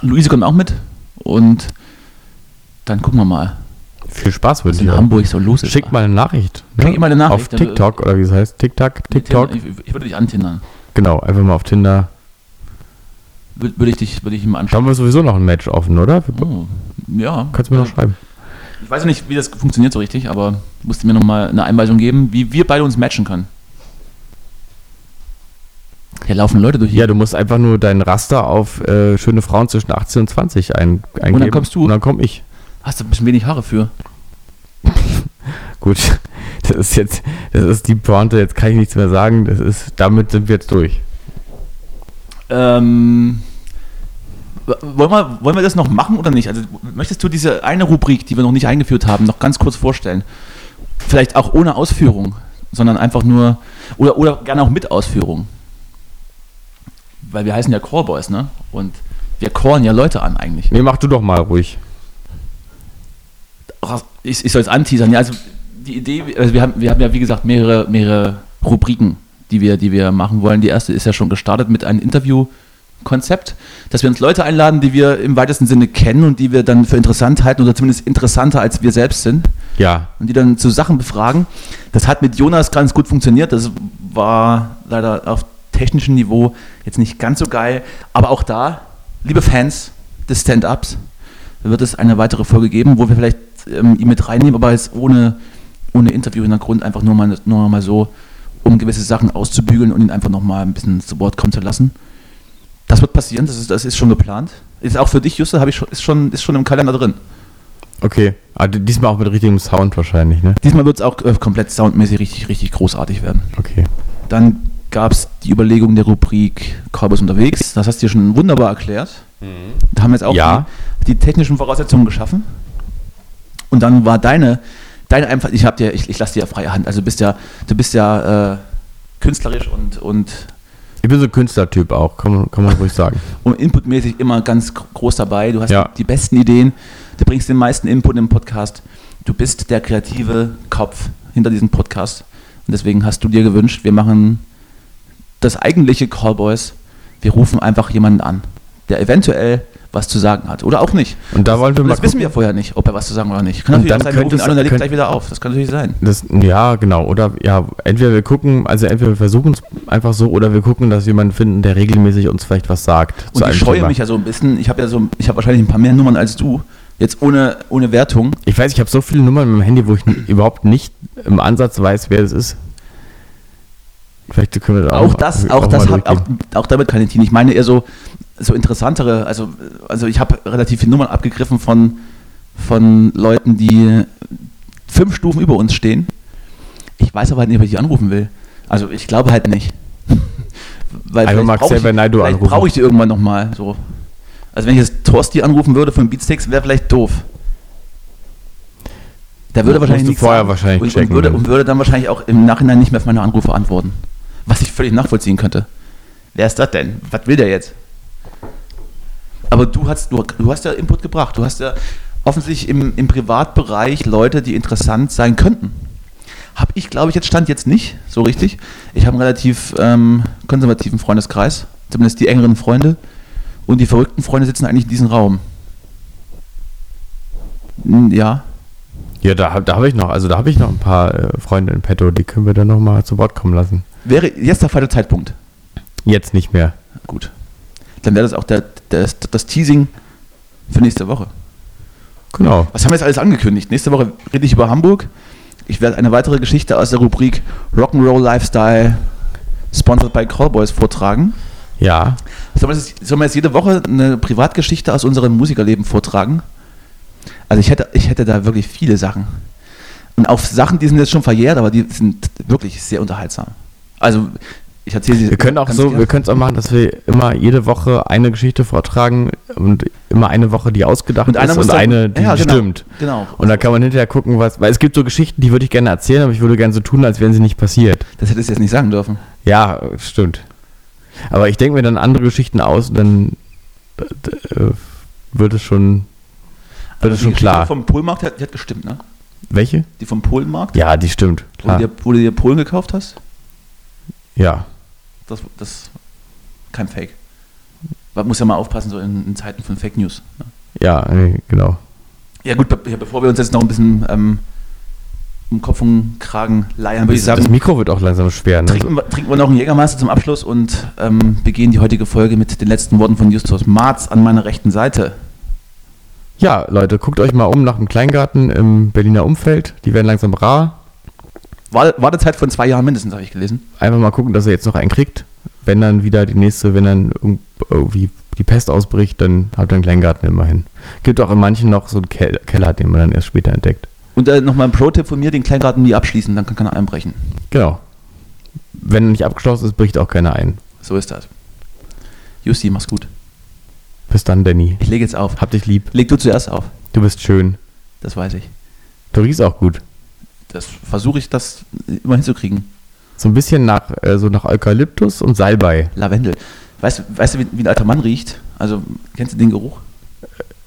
Luise kommt auch mit und dann gucken wir mal, Viel Spaß wünsche in ich. Hamburg so los ist. Schick mal eine Nachricht. Schick mal eine Nachricht. Auf TikTok oder wie es heißt. TikTok, TikTok. Ich, ich würde dich antindern. Genau, einfach mal auf Tinder. Würde ich dich, würde ich ihm Da anschauen. haben wir sowieso noch ein Match offen, oder? Oh, ja. Kannst du mir noch schreiben. Ich weiß nicht, wie das funktioniert so richtig, aber musst du mir nochmal eine Einweisung geben, wie wir beide uns matchen können. Hier laufen Leute durch Ja, du musst einfach nur dein Raster auf äh, schöne Frauen zwischen 18 und 20 ein, eingeben. kommst du? Und dann komm ich. Hast du ein bisschen wenig Haare für. Gut, das ist jetzt, das ist die Pointe, jetzt kann ich nichts mehr sagen. Das ist, damit sind wir jetzt durch. Ähm, wollen, wir, wollen wir das noch machen oder nicht? Also möchtest du diese eine Rubrik, die wir noch nicht eingeführt haben, noch ganz kurz vorstellen? Vielleicht auch ohne Ausführung, sondern einfach nur, oder, oder gerne auch mit Ausführung. Weil wir heißen ja Callboys, ne? Und wir callen ja Leute an eigentlich. Nee, mach du doch mal ruhig. Ich, ich soll es anteasern. Ja, also die Idee, also wir haben, wir haben ja wie gesagt mehrere, mehrere Rubriken, die wir, die wir machen wollen. Die erste ist ja schon gestartet mit einem Interviewkonzept, dass wir uns Leute einladen, die wir im weitesten Sinne kennen und die wir dann für interessant halten oder zumindest interessanter als wir selbst sind Ja, und die dann zu Sachen befragen. Das hat mit Jonas ganz gut funktioniert. Das war leider auf technischem Niveau jetzt nicht ganz so geil. Aber auch da, liebe Fans des Stand-Ups, wird es eine weitere Folge geben, wo wir vielleicht ähm, ihn mit reinnehmen, aber jetzt ohne, ohne Interview-Hintergrund, einfach nur mal, nur mal so, um gewisse Sachen auszubügeln und ihn einfach nochmal ein bisschen zu Wort kommen zu lassen. Das wird passieren, das ist, das ist schon geplant. Ist auch für dich, Juste, habe ich schon, ist, schon, ist schon im Kalender drin. okay. Aber diesmal auch mit richtigem Sound wahrscheinlich, ne? Diesmal wird es auch äh, komplett soundmäßig richtig, richtig großartig werden. Okay. Dann gab es die Überlegung der Rubrik Cowboys unterwegs. Das hast du dir schon wunderbar erklärt. Da haben wir jetzt auch Ja. die, die technischen Voraussetzungen geschaffen. Und dann war deine, deine einfach, ich habe dir, ich, ich lasse dir ja freie Hand. Also du bist ja, du bist ja äh, künstlerisch und, und, Ich bin so ein Künstlertyp auch, kann man, kann man ruhig sagen. und inputmäßig immer ganz gro- groß dabei. Du hast Ja. die besten Ideen, du bringst den meisten Input im Podcast. Du bist der kreative Kopf hinter diesem Podcast. Und deswegen hast du dir gewünscht, wir machen das eigentliche Callboys. Wir rufen einfach jemanden an, der eventuell was zu sagen hat. Oder auch nicht. Und da wollen wir mal das wissen gucken. wir vorher nicht, ob er was zu sagen oder nicht. Kann Und natürlich dann auch sein, könnte es- an und er legt gleich wieder auf. Das kann natürlich sein. Das, ja, genau. Oder ja, entweder wir gucken, also entweder wir versuchen es einfach so, oder wir gucken, dass wir jemanden finden, der regelmäßig uns vielleicht was sagt. Und ich scheue mich ja so ein bisschen. Ich habe ja so, ich habe wahrscheinlich ein paar mehr Nummern als du. Jetzt ohne, ohne Wertung. Ich weiß, ich habe so viele Nummern mit dem Handy, wo ich überhaupt nicht im Ansatz weiß, wer es ist. Vielleicht können wir da Auch mal- das, auch, mal das hat, auch, auch damit kann ich dienen. Ich meine eher so, so interessantere, also, also ich habe relativ viele Nummern abgegriffen von, von Leuten, die fünf Stufen über uns stehen. Ich weiß aber halt nicht, ob ich die anrufen will. Also ich glaube halt nicht. Weil Einfach vielleicht mal brauch Xavier ich, vielleicht brauche ich die irgendwann nochmal. So. Also wenn ich jetzt Torsti anrufen würde von Beatsteaks, wäre vielleicht doof. Der würde Musst wahrscheinlich nichts vorher sagen. wahrscheinlich und, checken, und, würde, wenn- und würde dann wahrscheinlich auch im Nachhinein nicht mehr auf meine Anrufe antworten. Was ich völlig nachvollziehen könnte. Wer ist das denn? Was will der jetzt? Aber du hast, du, du hast ja Input gebracht. Du hast ja offensichtlich im, im Privatbereich Leute, die interessant sein könnten. Habe ich, glaube ich, jetzt stand jetzt nicht so richtig. Ich habe einen relativ ähm, konservativen Freundeskreis, zumindest die engeren Freunde. Und die verrückten Freunde sitzen eigentlich in diesem Raum. Hm, Ja, Ja, da, da habe ich noch, also da habe ich noch ein paar äh, Freunde in petto, die können wir dann nochmal zu Wort kommen lassen. wäre jetzt der falsche Zeitpunkt. Jetzt nicht mehr. Gut. Dann wäre das auch der, der, das Teasing für nächste Woche. Genau. Was haben wir jetzt alles angekündigt? Nächste Woche rede ich über Hamburg. Ich werde eine weitere Geschichte aus der Rubrik Rock'n'Roll Lifestyle sponsored by Callboys vortragen. Ja. Sollen wir, jetzt, sollen wir jetzt jede Woche eine Privatgeschichte aus unserem Musikerleben vortragen? Also ich hätte, ich hätte da wirklich viele Sachen. Und auch Sachen, die sind jetzt schon verjährt, aber die sind wirklich sehr unterhaltsam. Also ich erzähle sie Wir können auch so, gern. wir können es auch machen, dass wir immer jede Woche eine Geschichte vortragen und immer eine Woche, die ausgedacht Und ist und dann- eine, die ja, genau. stimmt. Genau. Und dann kann man hinterher gucken, was, weil es gibt so Geschichten, die würde ich gerne erzählen, aber ich würde gerne so tun, als wären sie nicht passiert. Das hättest du jetzt nicht sagen dürfen. Ja, stimmt. Aber ich denke mir dann andere Geschichten aus und dann äh, wird es schon, wird Also es die schon Geschichte klar. vom Polmarkt, die hat, die hat gestimmt, ne? Welche? Die vom Polenmarkt? Ja, die stimmt. Wo, Klar. du dir, wo du dir Polen gekauft hast? Ja. Das, das kein Fake. Man muss ja mal aufpassen, so in, in Zeiten von Fake News. Ne? Ja, genau. Ja gut, be bevor wir uns jetzt noch ein bisschen ähm, um Kopf und Kragen leiern, würde ich Das sagen, Mikro wird auch langsam schwer. Ne? trinken wir, trinken wir noch einen Jägermeister zum Abschluss und ähm, begehen die heutige Folge mit den letzten Worten von Justus Marz an meiner rechten Seite. Ja, Leute, guckt euch mal um nach dem Kleingarten im Berliner Umfeld. Die werden langsam rar. War- Wartezeit von zwei Jahren mindestens, habe ich gelesen. Einfach mal gucken, dass ihr jetzt noch einen kriegt. Wenn dann wieder die nächste, wenn dann irgend- irgendwie die Pest ausbricht, dann habt ihr einen Kleingarten immerhin. Gibt auch in manchen noch so einen Kel Keller, den man dann erst später entdeckt. Und äh, nochmal ein Pro-Tipp von mir, den Kleingarten nie abschließen, dann kann keiner einbrechen. Genau. Wenn er nicht abgeschlossen ist, bricht auch keiner ein. So ist das. Jussi, mach's gut. Bis dann, Danny. Ich lege jetzt auf. Hab dich lieb. Leg du zuerst auf. Du bist schön. Das weiß ich. Du riechst auch gut. Das versuche ich, das immer hinzukriegen. So ein bisschen nach, äh, so nach Eukalyptus und Salbei. Lavendel. Weißt, du- weißt du, wie, wie ein alter Mann riecht? Also, kennst du den Geruch?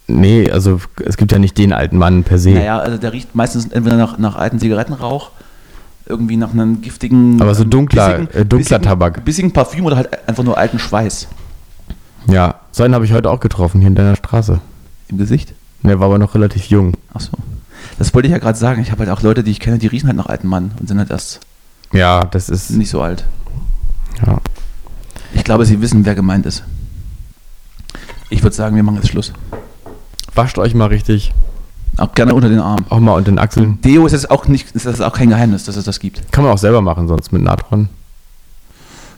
Nee, also es gibt ja nicht den alten Mann per se. Naja, also der riecht meistens entweder nach, nach alten Zigarettenrauch, irgendwie nach einem giftigen. Aber so ähm, dunkler- äh, dunkler bissigen, Tabak. Bissigen Parfüm oder halt einfach nur alten Schweiß Ja, so einen habe ich heute auch getroffen, hier in deiner Straße. im Gesicht. Der war aber noch relativ jung. Ach so. Das wollte ich ja gerade sagen. Ich habe halt auch Leute, die ich kenne, die riechen halt nach alten Mann und sind halt erst Ja, das ist. nicht so alt. Ja. Ich glaube, sie wissen, wer gemeint ist. Ich würde sagen, wir machen jetzt Schluss. Wascht euch mal richtig. Auch gerne unter den Arm. Auch mal unter den Achseln. Deo ist jetzt auch nicht, ist das auch kein Geheimnis, dass es das gibt. Kann man auch selber machen, sonst mit Natron.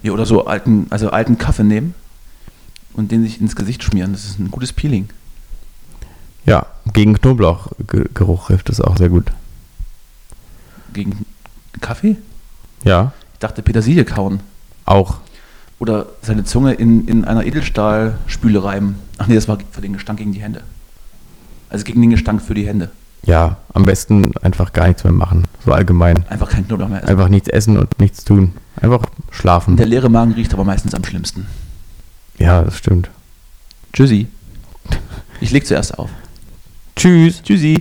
Ja, oder so alten, also alten Kaffee nehmen und den sich ins Gesicht schmieren. Das ist ein gutes Peeling. Ja, gegen Knoblauchgeruch hilft das auch sehr gut. Gegen Kaffee? Ja, Ich dachte Petersilie kauen. auch. Oder seine Zunge in, in einer Edelstahlspüle reiben. Ach nee, das war für den Gestank gegen die Hände. Also gegen den Gestank für die Hände. Ja, am besten einfach gar nichts mehr machen. So allgemein. Einfach kein Knoblauch mehr essen. Einfach nichts essen und nichts tun. Einfach schlafen. Der leere Magen riecht aber meistens am schlimmsten. Ja, das stimmt. Tschüssi. Ich leg zuerst auf. Tschüss. Tschüssi.